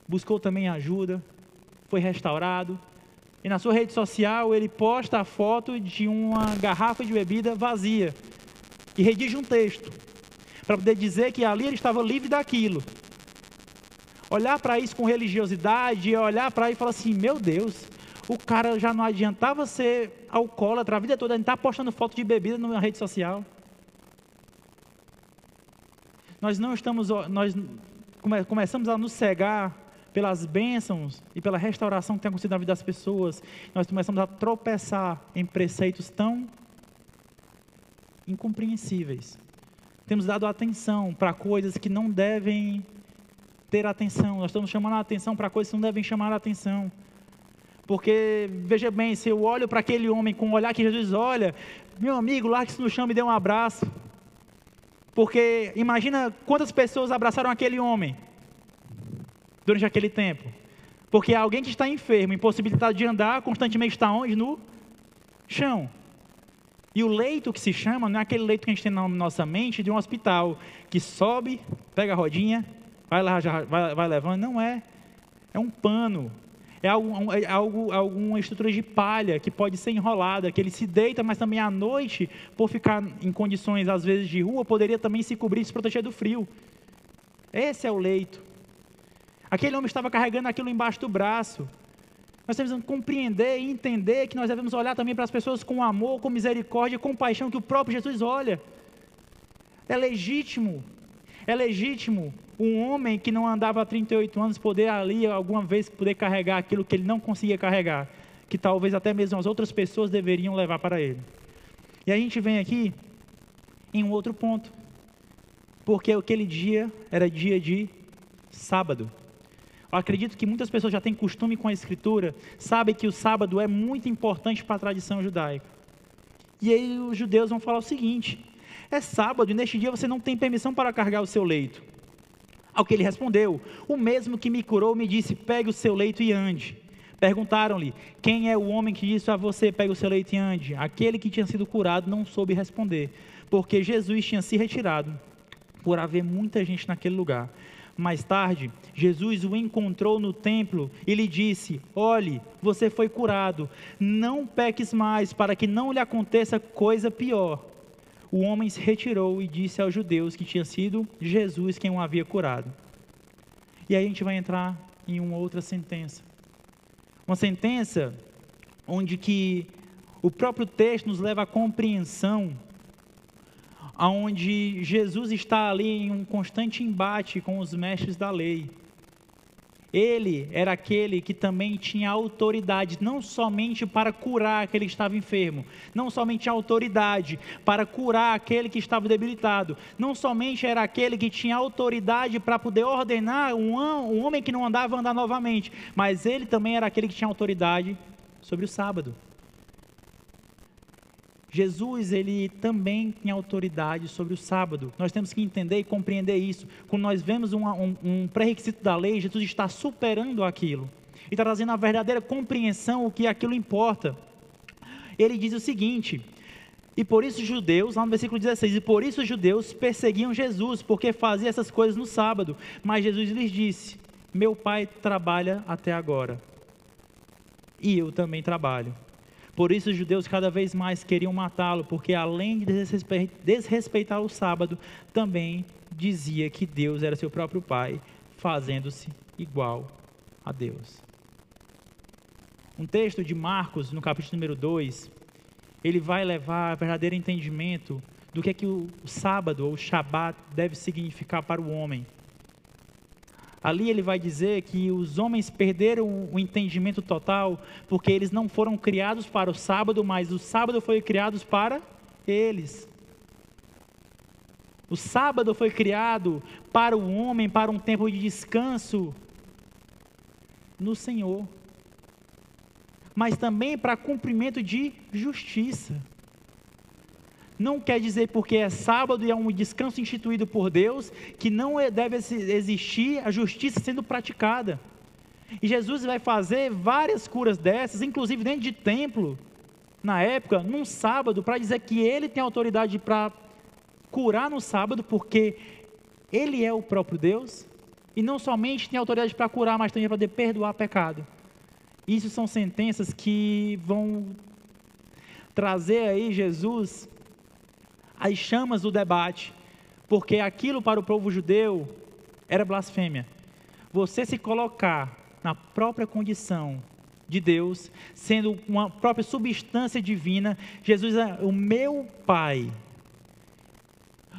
buscou também ajuda, foi restaurado. E na sua rede social ele posta a foto de uma garrafa de bebida vazia e redige um texto para poder dizer que ali ele estava livre daquilo. Olhar para isso com religiosidade, olhar para isso e falar assim: meu Deus, o cara já não adiantava ser alcoólatra a vida toda, ele está postando foto de bebida na rede social. Nós não estamos, nós começamos a nos cegar pelas bênçãos e pela restauração que tem acontecido na vida das pessoas, nós começamos a tropeçar em preceitos tão incompreensíveis. Temos dado atenção para coisas que não devem ter atenção. Nós estamos chamando a atenção para coisas que não devem chamar a atenção. Porque, veja bem, se eu olho para aquele homem com o olhar que Jesus olha, meu amigo, largue-se no chão e dê um abraço. Porque imagina quantas pessoas abraçaram aquele homem durante aquele tempo. Porque alguém que está enfermo, impossibilitado de andar, constantemente está onde? No chão. E o leito que se chama não é aquele leito que a gente tem na nossa mente de um hospital, que sobe, pega a rodinha, vai, lá, vai, vai levando. Não é. É um pano. É, algo, é algo, alguma estrutura de palha que pode ser enrolada, que ele se deita, mas também à noite, por ficar em condições às vezes de rua, poderia também se cobrir e se proteger do frio. Esse é o leito. Aquele homem estava carregando aquilo embaixo do braço. Nós temos que compreender e entender que nós devemos olhar também para as pessoas com amor, com misericórdia, com paixão que o próprio Jesus olha. É legítimo, é legítimo um homem que não andava há 38 anos poder ali alguma vez poder carregar aquilo que ele não conseguia carregar, que talvez até mesmo as outras pessoas deveriam levar para ele. E a gente vem aqui em um outro ponto, porque aquele dia era dia de sábado. Eu acredito que muitas pessoas já têm costume com a escritura, sabem que o sábado é muito importante para a tradição judaica. E aí os judeus vão falar o seguinte: é sábado e neste dia você não tem permissão para carregar o seu leito. Ao que ele respondeu: O mesmo que me curou me disse: Pegue o seu leito e ande. Perguntaram-lhe: Quem é o homem que disse a você: Pegue o seu leito e ande? Aquele que tinha sido curado não soube responder, porque Jesus tinha se retirado, por haver muita gente naquele lugar. Mais tarde, Jesus o encontrou no templo e lhe disse: Olhe, você foi curado, não peques mais, para que não lhe aconteça coisa pior. O homem se retirou e disse aos judeus que tinha sido Jesus quem o havia curado. E aí a gente vai entrar em uma outra sentença. Uma sentença onde que o próprio texto nos leva à compreensão onde Jesus está ali em um constante embate com os mestres da lei. Ele era aquele que também tinha autoridade, não somente para curar aquele que estava enfermo, não somente autoridade para curar aquele que estava debilitado, não somente era aquele que tinha autoridade para poder ordenar um, um homem que não andava andar novamente, mas ele também era aquele que tinha autoridade sobre o sábado. Jesus, ele também tem autoridade sobre o sábado. Nós temos que entender e compreender isso. Quando nós vemos um, um, um pré-requisito da lei, Jesus está superando aquilo. E está trazendo a verdadeira compreensão, o que aquilo importa. Ele diz o seguinte, e por isso os judeus, lá no versículo 16, e por isso os judeus perseguiam Jesus, porque fazia essas coisas no sábado. Mas Jesus lhes disse, meu pai trabalha até agora, e eu também trabalho. Por isso os judeus cada vez mais queriam matá-lo, porque além de desrespeitar o sábado, também dizia que Deus era seu próprio Pai, fazendo-se igual a Deus. Um texto de Marcos, no capítulo número 2, ele vai levar a verdadeiro entendimento do que é que o sábado ou o Shabat deve significar para o homem. Ali ele vai dizer que os homens perderam o entendimento total porque eles não foram criados para o sábado, mas o sábado foi criado para eles. O sábado foi criado para o homem, para um tempo de descanso no Senhor, mas também para cumprimento de justiça não quer dizer porque é sábado e é um descanso instituído por Deus que não é, deve existir a justiça sendo praticada. E Jesus vai fazer várias curas dessas, inclusive dentro de templo, na época, num sábado, para dizer que ele tem autoridade para curar no sábado, porque Ele é o próprio Deus e não somente tem autoridade para curar, mas também para poder perdoar pecado. Isso são sentenças que vão trazer aí Jesus as chamas do debate, porque aquilo para o povo judeu era blasfêmia. Você se colocar na própria condição de Deus, sendo uma própria substância divina, Jesus é o meu Pai.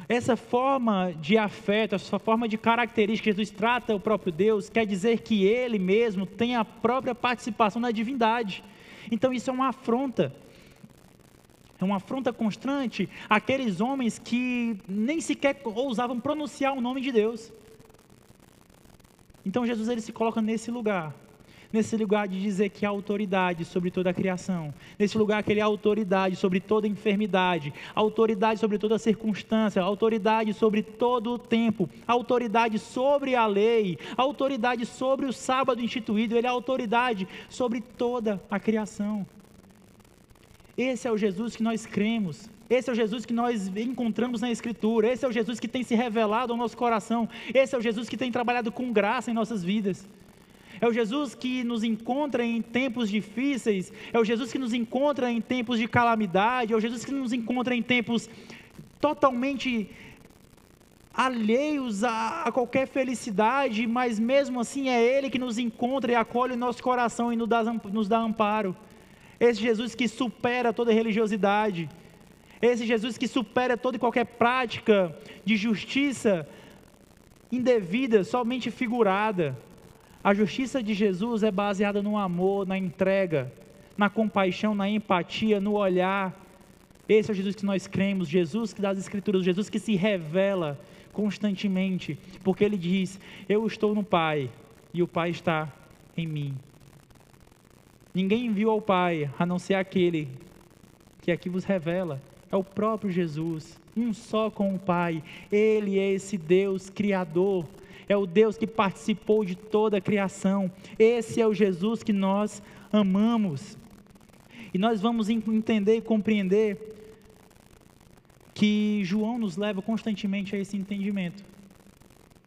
Essa forma de afeto, essa forma de característica que Jesus trata o próprio Deus, quer dizer que ele mesmo tem a própria participação na divindade. Então isso é uma afronta. É uma afronta constante àqueles homens que nem sequer ousavam pronunciar o nome de Deus. Então Jesus ele se coloca nesse lugar nesse lugar de dizer que há autoridade sobre toda a criação, nesse lugar que ele é autoridade sobre toda enfermidade, autoridade sobre toda circunstância, autoridade sobre todo o tempo, autoridade sobre a lei, autoridade sobre o sábado instituído, ele é autoridade sobre toda a criação. Esse é o Jesus que nós cremos. Esse é o Jesus que nós encontramos na Escritura. Esse é o Jesus que tem se revelado ao nosso coração. Esse é o Jesus que tem trabalhado com graça em nossas vidas. É o Jesus que nos encontra em tempos difíceis, é o Jesus que nos encontra em tempos de calamidade, é o Jesus que nos encontra em tempos totalmente alheios a, a, qualquer felicidade, mas mesmo assim é Ele que nos encontra e acolhe o nosso coração e nos dá, nos dá amparo. Esse Jesus que supera toda religiosidade, esse Jesus que supera toda e qualquer prática de justiça indevida, somente figurada. A justiça de Jesus é baseada no amor, na entrega, na compaixão, na empatia, no olhar. Esse é o Jesus que nós cremos, Jesus que das Escrituras, Jesus que se revela constantemente, porque ele diz: Eu estou no Pai e o Pai está em mim. Ninguém viu ao Pai a não ser aquele que aqui vos revela, é o próprio Jesus, um só com o Pai. Ele é esse Deus criador é o Deus que participou de toda a criação. Esse é o Jesus que nós amamos. E nós vamos entender e compreender que João nos leva constantemente a esse entendimento.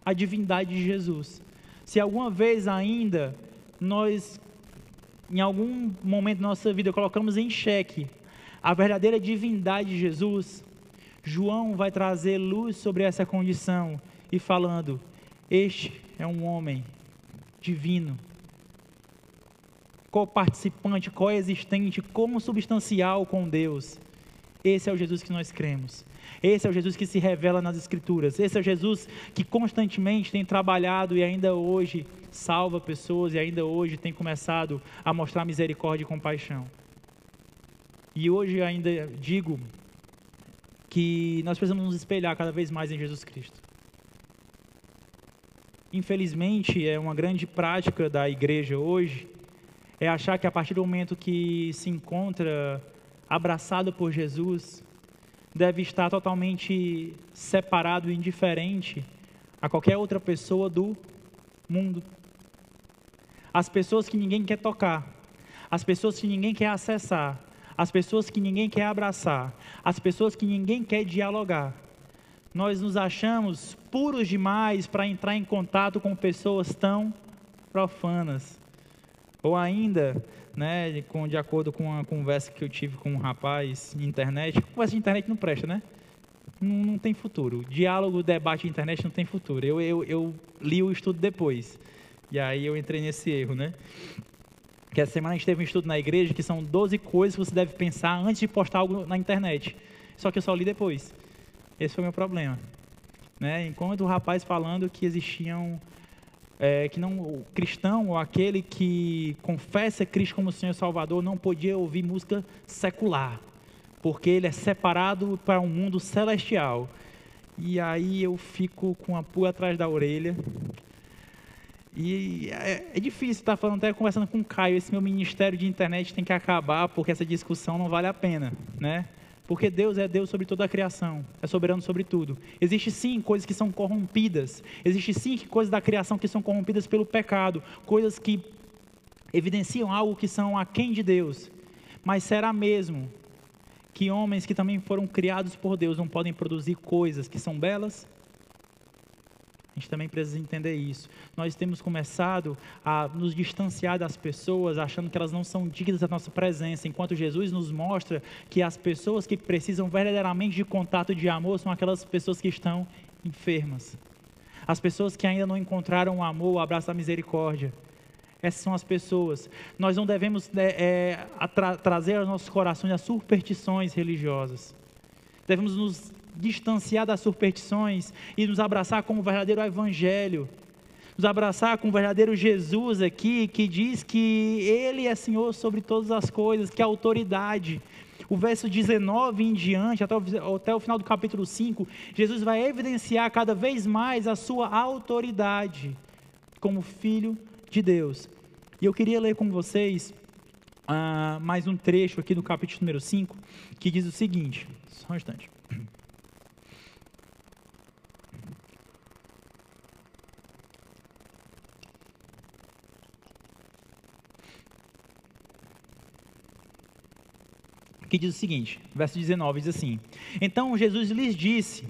A divindade de Jesus. Se alguma vez ainda nós, em algum momento da nossa vida, colocamos em xeque a verdadeira divindade de Jesus, João vai trazer luz sobre essa condição e falando: este é um homem divino, co-participante, coexistente, como substancial com Deus. Esse é o Jesus que nós cremos. Esse é o Jesus que se revela nas Escrituras. Esse é o Jesus que constantemente tem trabalhado e ainda hoje salva pessoas e ainda hoje tem começado a mostrar misericórdia e compaixão. E hoje ainda digo que nós precisamos nos espelhar cada vez mais em Jesus Cristo infelizmente, é uma grande prática da igreja hoje, é achar que a partir do momento que se encontra abraçado por Jesus, deve estar totalmente separado e indiferente a qualquer outra pessoa do mundo. As pessoas que ninguém quer tocar, as pessoas que ninguém quer acessar, as pessoas que ninguém quer abraçar, as pessoas que ninguém quer dialogar, nós nos achamos puros demais para entrar em contato com pessoas tão profanas. Ou ainda, né, com, de acordo com uma conversa que eu tive com um rapaz na internet, conversa de internet não presta, né? Não, não tem futuro. Diálogo, debate de internet não tem futuro. Eu, eu, eu li o estudo depois. E aí eu entrei nesse erro, né? Que essa semana a gente teve um estudo na igreja que são 12 coisas que você deve pensar antes de postar algo na internet. Só que eu só li depois. Esse foi o meu problema. Né? Enquanto o rapaz falando que existiam é, que não o cristão ou aquele que confessa Cristo como Senhor Salvador não podia ouvir música secular, porque ele é separado para um mundo celestial. E aí eu fico com a pulga atrás da orelha. E é, é difícil estar falando, até conversando com o Caio, esse meu ministério de internet tem que acabar porque essa discussão não vale a pena, né? Porque Deus é Deus sobre toda a criação, é soberano sobre tudo. Existe sim coisas que são corrompidas, existe sim coisas da criação que são corrompidas pelo pecado, coisas que evidenciam algo que são aquém de Deus. Mas será mesmo que homens que também foram criados por Deus não podem produzir coisas que são belas? A gente também precisa entender isso. Nós temos começado a nos distanciar das pessoas, achando que elas não são dignas da nossa presença, enquanto Jesus nos mostra que as pessoas que precisam verdadeiramente de contato de amor são aquelas pessoas que estão enfermas. As pessoas que ainda não encontraram o amor, o abraço da misericórdia. Essas são as pessoas. Nós não devemos é, é, tra trazer aos nossos corações as superstições religiosas. Devemos nos distanciar das superstições e nos abraçar com o verdadeiro Evangelho. Nos abraçar com o verdadeiro Jesus aqui, que diz que Ele é Senhor sobre todas as coisas, que é autoridade. O verso 19 em diante, até o, até o final do capítulo 5, Jesus vai evidenciar cada vez mais a sua autoridade como Filho de Deus. E eu queria ler com vocês ah, mais um trecho aqui do capítulo número 5, que diz o seguinte: só um instante. Que diz o seguinte, verso 19 diz assim: Então Jesus lhes disse: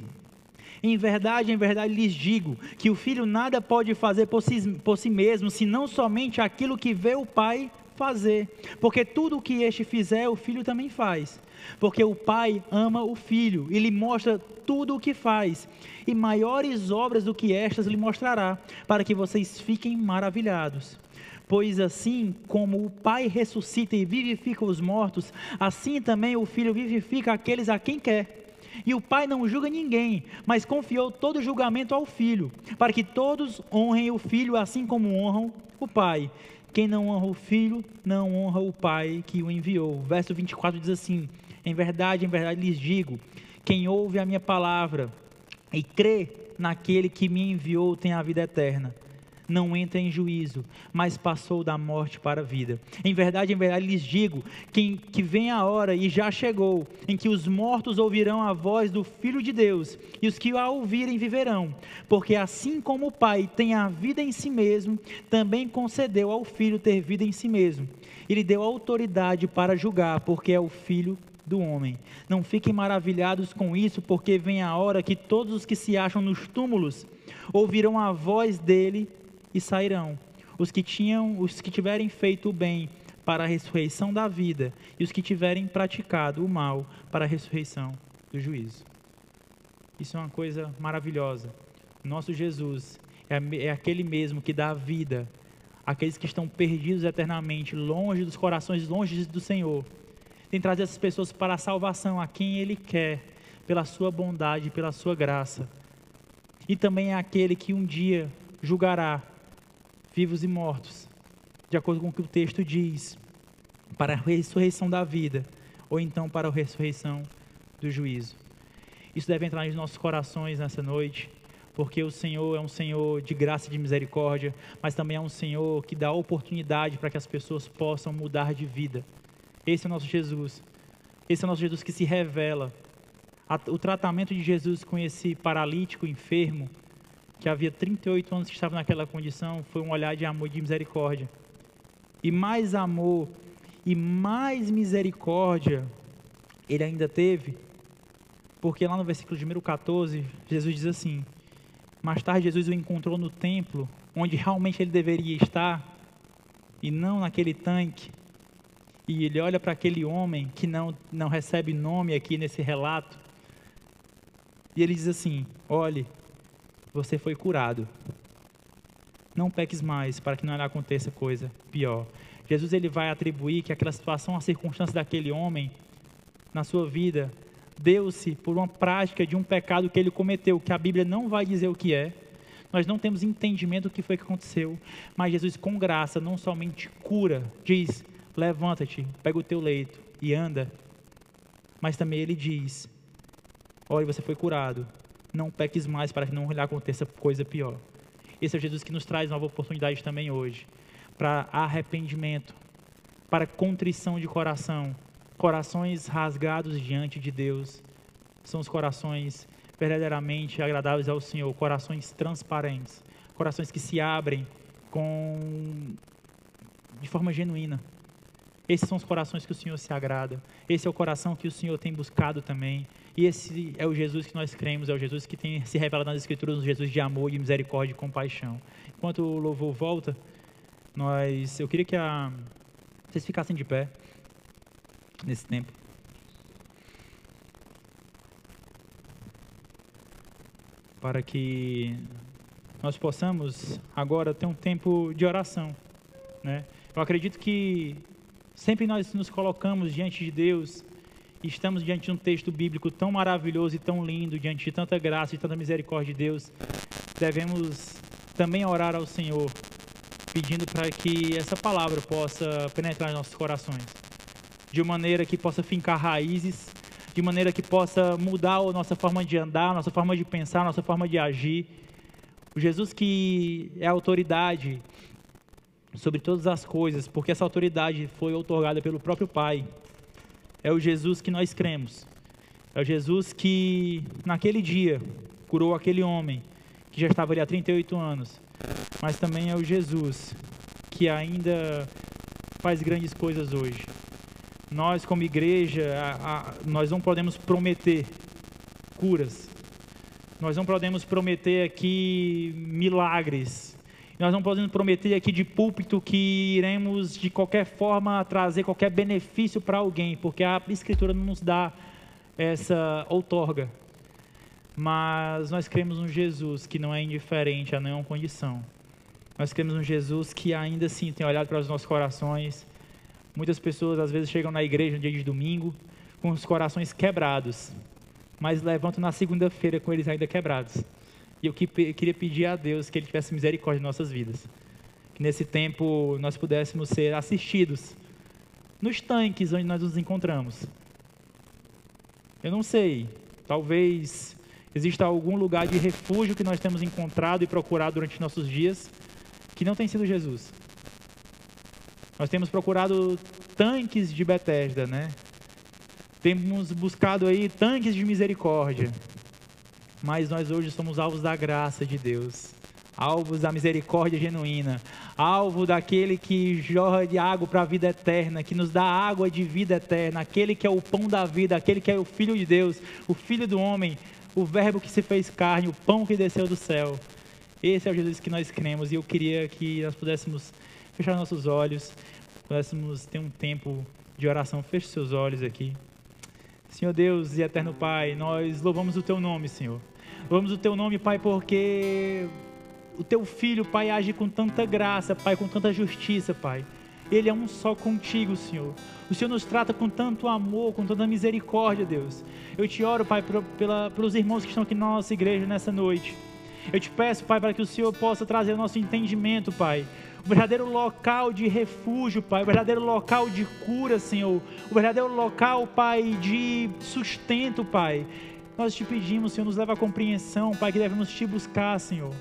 Em verdade, em verdade lhes digo que o filho nada pode fazer por si, por si mesmo, senão somente aquilo que vê o pai fazer. Porque tudo o que este fizer, o filho também faz. Porque o pai ama o filho e lhe mostra tudo o que faz, e maiores obras do que estas lhe mostrará, para que vocês fiquem maravilhados. Pois assim como o Pai ressuscita e vivifica os mortos, assim também o Filho vivifica aqueles a quem quer. E o Pai não julga ninguém, mas confiou todo o julgamento ao Filho, para que todos honrem o Filho assim como honram o Pai. Quem não honra o Filho, não honra o Pai que o enviou. Verso 24 diz assim: Em verdade, em verdade lhes digo: quem ouve a minha palavra e crê naquele que me enviou tem a vida eterna não entra em juízo, mas passou da morte para a vida. Em verdade, em verdade lhes digo que, que vem a hora, e já chegou, em que os mortos ouvirão a voz do Filho de Deus, e os que a ouvirem viverão. Porque assim como o Pai tem a vida em si mesmo, também concedeu ao Filho ter vida em si mesmo. Ele deu autoridade para julgar, porque é o Filho do homem. Não fiquem maravilhados com isso, porque vem a hora que todos os que se acham nos túmulos ouvirão a voz dele e sairão. Os que tinham, os que tiverem feito o bem para a ressurreição da vida e os que tiverem praticado o mal para a ressurreição do juízo. Isso é uma coisa maravilhosa. Nosso Jesus é, é aquele mesmo que dá vida àqueles que estão perdidos eternamente, longe dos corações, longe do Senhor. Tem trazido essas pessoas para a salvação a quem Ele quer, pela sua bondade, pela sua graça. E também é aquele que um dia julgará vivos e mortos, de acordo com o que o texto diz, para a ressurreição da vida, ou então para a ressurreição do juízo. Isso deve entrar nos nossos corações nessa noite, porque o Senhor é um Senhor de graça e de misericórdia, mas também é um Senhor que dá oportunidade para que as pessoas possam mudar de vida. Esse é o nosso Jesus. Esse é o nosso Jesus que se revela. O tratamento de Jesus com esse paralítico enfermo que havia 38 anos que estava naquela condição, foi um olhar de amor e de misericórdia. E mais amor e mais misericórdia ele ainda teve, porque lá no versículo de número 14, Jesus diz assim: Mais tarde, Jesus o encontrou no templo, onde realmente ele deveria estar, e não naquele tanque. E ele olha para aquele homem que não, não recebe nome aqui nesse relato, e ele diz assim: Olhe, você foi curado. Não peques mais para que não aconteça coisa pior. Jesus ele vai atribuir que aquela situação, a circunstância daquele homem na sua vida deu-se por uma prática de um pecado que ele cometeu, que a Bíblia não vai dizer o que é. Nós não temos entendimento do que foi que aconteceu, mas Jesus com graça não somente cura, diz: "Levanta-te, pega o teu leito e anda". Mas também ele diz: "Olha, você foi curado não peques mais para que não lhe aconteça coisa pior. Esse é Jesus que nos traz nova oportunidade também hoje, para arrependimento, para contrição de coração. Corações rasgados diante de Deus são os corações verdadeiramente agradáveis ao Senhor, corações transparentes, corações que se abrem com de forma genuína. Esses são os corações que o Senhor se agrada. Esse é o coração que o Senhor tem buscado também. E esse é o Jesus que nós cremos, é o Jesus que tem se revelado nas Escrituras, um Jesus de amor, de misericórdia e compaixão. Enquanto o louvor volta, nós, eu queria que a, vocês ficassem de pé nesse tempo. Para que nós possamos agora ter um tempo de oração. Né? Eu acredito que sempre nós nos colocamos diante de Deus e estamos diante de um texto bíblico tão maravilhoso e tão lindo, diante de tanta graça e tanta misericórdia de Deus, devemos também orar ao Senhor, pedindo para que essa palavra possa penetrar em nossos corações, de maneira que possa fincar raízes, de maneira que possa mudar a nossa forma de andar, a nossa forma de pensar, a nossa forma de agir. O Jesus que é autoridade sobre todas as coisas, porque essa autoridade foi otorgada pelo próprio Pai. É o Jesus que nós cremos. É o Jesus que, naquele dia, curou aquele homem que já estava ali há 38 anos. Mas também é o Jesus que ainda faz grandes coisas hoje. Nós, como igreja, a, a, nós não podemos prometer curas. Nós não podemos prometer aqui milagres nós não podemos prometer aqui de púlpito que iremos de qualquer forma trazer qualquer benefício para alguém, porque a Escritura não nos dá essa outorga. Mas nós cremos um Jesus que não é indiferente a nenhuma condição. Nós cremos um Jesus que ainda assim tem olhado para os nossos corações. Muitas pessoas às vezes chegam na igreja no dia de domingo com os corações quebrados, mas levantam na segunda-feira com eles ainda quebrados. E eu queria pedir a Deus que Ele tivesse misericórdia em nossas vidas. Que nesse tempo nós pudéssemos ser assistidos nos tanques onde nós nos encontramos. Eu não sei, talvez exista algum lugar de refúgio que nós temos encontrado e procurado durante nossos dias que não tem sido Jesus. Nós temos procurado tanques de Betesda, né? Temos buscado aí tanques de misericórdia mas nós hoje somos alvos da graça de Deus, alvos da misericórdia genuína, alvo daquele que jorra de água para a vida eterna, que nos dá água de vida eterna, aquele que é o pão da vida, aquele que é o Filho de Deus, o Filho do homem, o Verbo que se fez carne, o pão que desceu do céu. Esse é o Jesus que nós cremos e eu queria que nós pudéssemos fechar nossos olhos, pudéssemos ter um tempo de oração. Feche seus olhos aqui. Senhor Deus e eterno Pai, nós louvamos o teu nome, Senhor. Vamos o teu nome, Pai, porque o teu filho, Pai, age com tanta graça, Pai, com tanta justiça, Pai. Ele é um só contigo, Senhor. O Senhor nos trata com tanto amor, com tanta misericórdia, Deus. Eu te oro, Pai, pela, pelos irmãos que estão aqui na nossa igreja nessa noite. Eu te peço, Pai, para que o Senhor possa trazer o nosso entendimento, Pai. O verdadeiro local de refúgio, Pai. O verdadeiro local de cura, Senhor. O verdadeiro local, Pai, de sustento, Pai. Nós te pedimos, Senhor, nos leva à compreensão, Pai, que devemos te buscar, Senhor.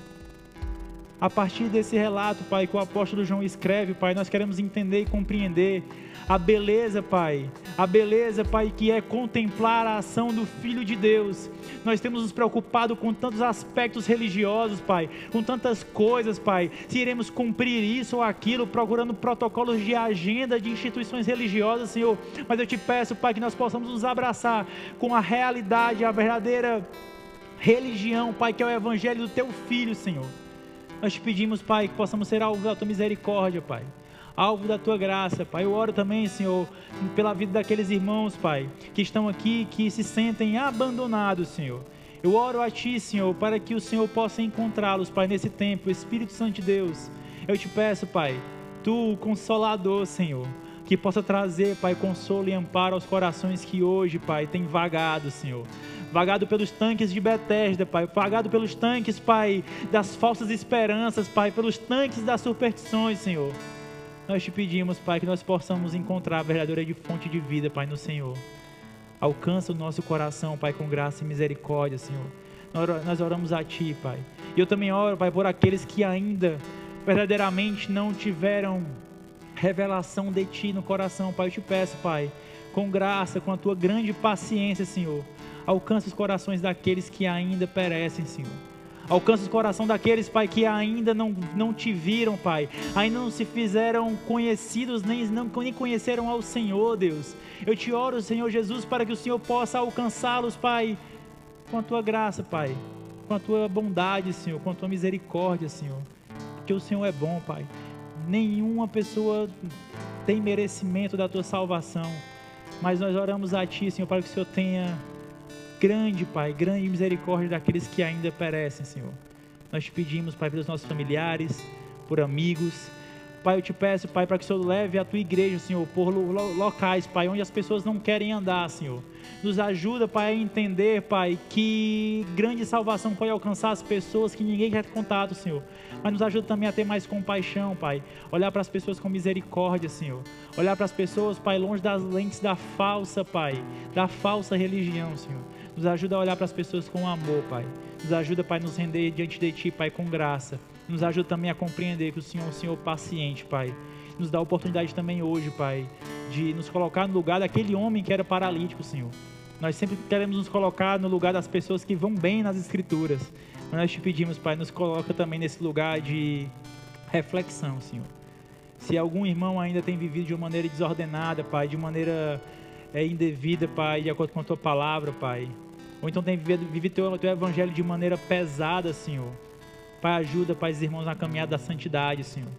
A partir desse relato, Pai, que o apóstolo João escreve, Pai, nós queremos entender e compreender a beleza, Pai, a beleza, Pai, que é contemplar a ação do Filho de Deus. Nós temos nos preocupado com tantos aspectos religiosos, Pai, com tantas coisas, Pai, se iremos cumprir isso ou aquilo, procurando protocolos de agenda de instituições religiosas, Senhor. Mas eu te peço, Pai, que nós possamos nos abraçar com a realidade, a verdadeira religião, Pai, que é o Evangelho do Teu Filho, Senhor. Nós te pedimos, Pai, que possamos ser alvo da Tua misericórdia, Pai alvo da tua graça, Pai. Eu oro também, Senhor, pela vida daqueles irmãos, Pai, que estão aqui, que se sentem abandonados, Senhor. Eu oro a Ti, Senhor, para que o Senhor possa encontrá-los, Pai, nesse tempo. Espírito Santo de Deus, eu te peço, Pai, Tu, o Consolador, Senhor, que possa trazer, Pai, consolo e amparo aos corações que hoje, Pai, têm vagado, Senhor. Vagado pelos tanques de Betesda, Pai. Vagado pelos tanques, Pai, das falsas esperanças, Pai. Pelos tanques das superstições, Senhor. Nós te pedimos, Pai, que nós possamos encontrar a verdadeira de fonte de vida, Pai, no Senhor. Alcança o nosso coração, Pai, com graça e misericórdia, Senhor. Nós oramos a Ti, Pai. E eu também oro, Pai, por aqueles que ainda verdadeiramente não tiveram revelação de Ti no coração, Pai. Eu te peço, Pai, com graça, com a Tua grande paciência, Senhor. Alcança os corações daqueles que ainda perecem, Senhor. Alcança o coração daqueles, Pai, que ainda não, não te viram, Pai. Ainda não se fizeram conhecidos, nem, não, nem conheceram ao Senhor, Deus. Eu te oro, Senhor Jesus, para que o Senhor possa alcançá-los, Pai, com a tua graça, Pai. Com a tua bondade, Senhor. Com a tua misericórdia, Senhor. Porque o Senhor é bom, Pai. Nenhuma pessoa tem merecimento da tua salvação. Mas nós oramos a Ti, Senhor, para que o Senhor tenha grande, Pai, grande misericórdia daqueles que ainda perecem, Senhor. Nós te pedimos, Pai, pelos nossos familiares, por amigos. Pai, eu te peço, Pai, para que o Senhor leve a tua igreja, Senhor, por locais, Pai, onde as pessoas não querem andar, Senhor. Nos ajuda, Pai, a entender, Pai, que grande salvação pode alcançar as pessoas que ninguém quer contato, Senhor. Mas nos ajuda também a ter mais compaixão, Pai. Olhar para as pessoas com misericórdia, Senhor. Olhar para as pessoas, Pai, longe das lentes da falsa, Pai, da falsa religião, Senhor. Nos ajuda a olhar para as pessoas com amor, Pai. Nos ajuda, Pai, a nos render diante de Ti, Pai, com graça. Nos ajuda também a compreender que o Senhor é um Senhor paciente, Pai. Nos dá a oportunidade também hoje, Pai, de nos colocar no lugar daquele homem que era paralítico, Senhor. Nós sempre queremos nos colocar no lugar das pessoas que vão bem nas Escrituras. Mas nós te pedimos, Pai, nos coloca também nesse lugar de reflexão, Senhor. Se algum irmão ainda tem vivido de uma maneira desordenada, Pai, de maneira é, indevida, Pai, de acordo com a tua palavra, Pai. Ou então tem vivido, vivido teu, teu evangelho de maneira pesada, Senhor. Pai, ajuda, Pai, os irmãos na caminhada da santidade, Senhor.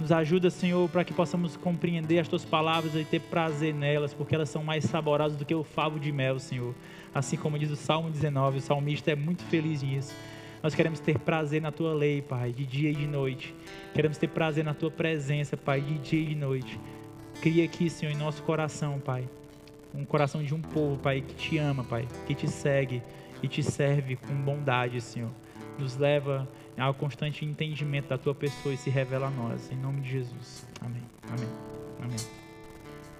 Nos ajuda, Senhor, para que possamos compreender as tuas palavras e ter prazer nelas, porque elas são mais saborosas do que o favo de mel, Senhor. Assim como diz o Salmo 19, o salmista é muito feliz nisso. Nós queremos ter prazer na tua lei, Pai, de dia e de noite. Queremos ter prazer na tua presença, Pai, de dia e de noite. Cria aqui, Senhor, em nosso coração, Pai, um coração de um povo, Pai, que te ama, Pai, que te segue e te serve com bondade, Senhor. Nos leva ao constante entendimento da tua pessoa e se revela a nós. Em nome de Jesus. Amém. Amém. Amém.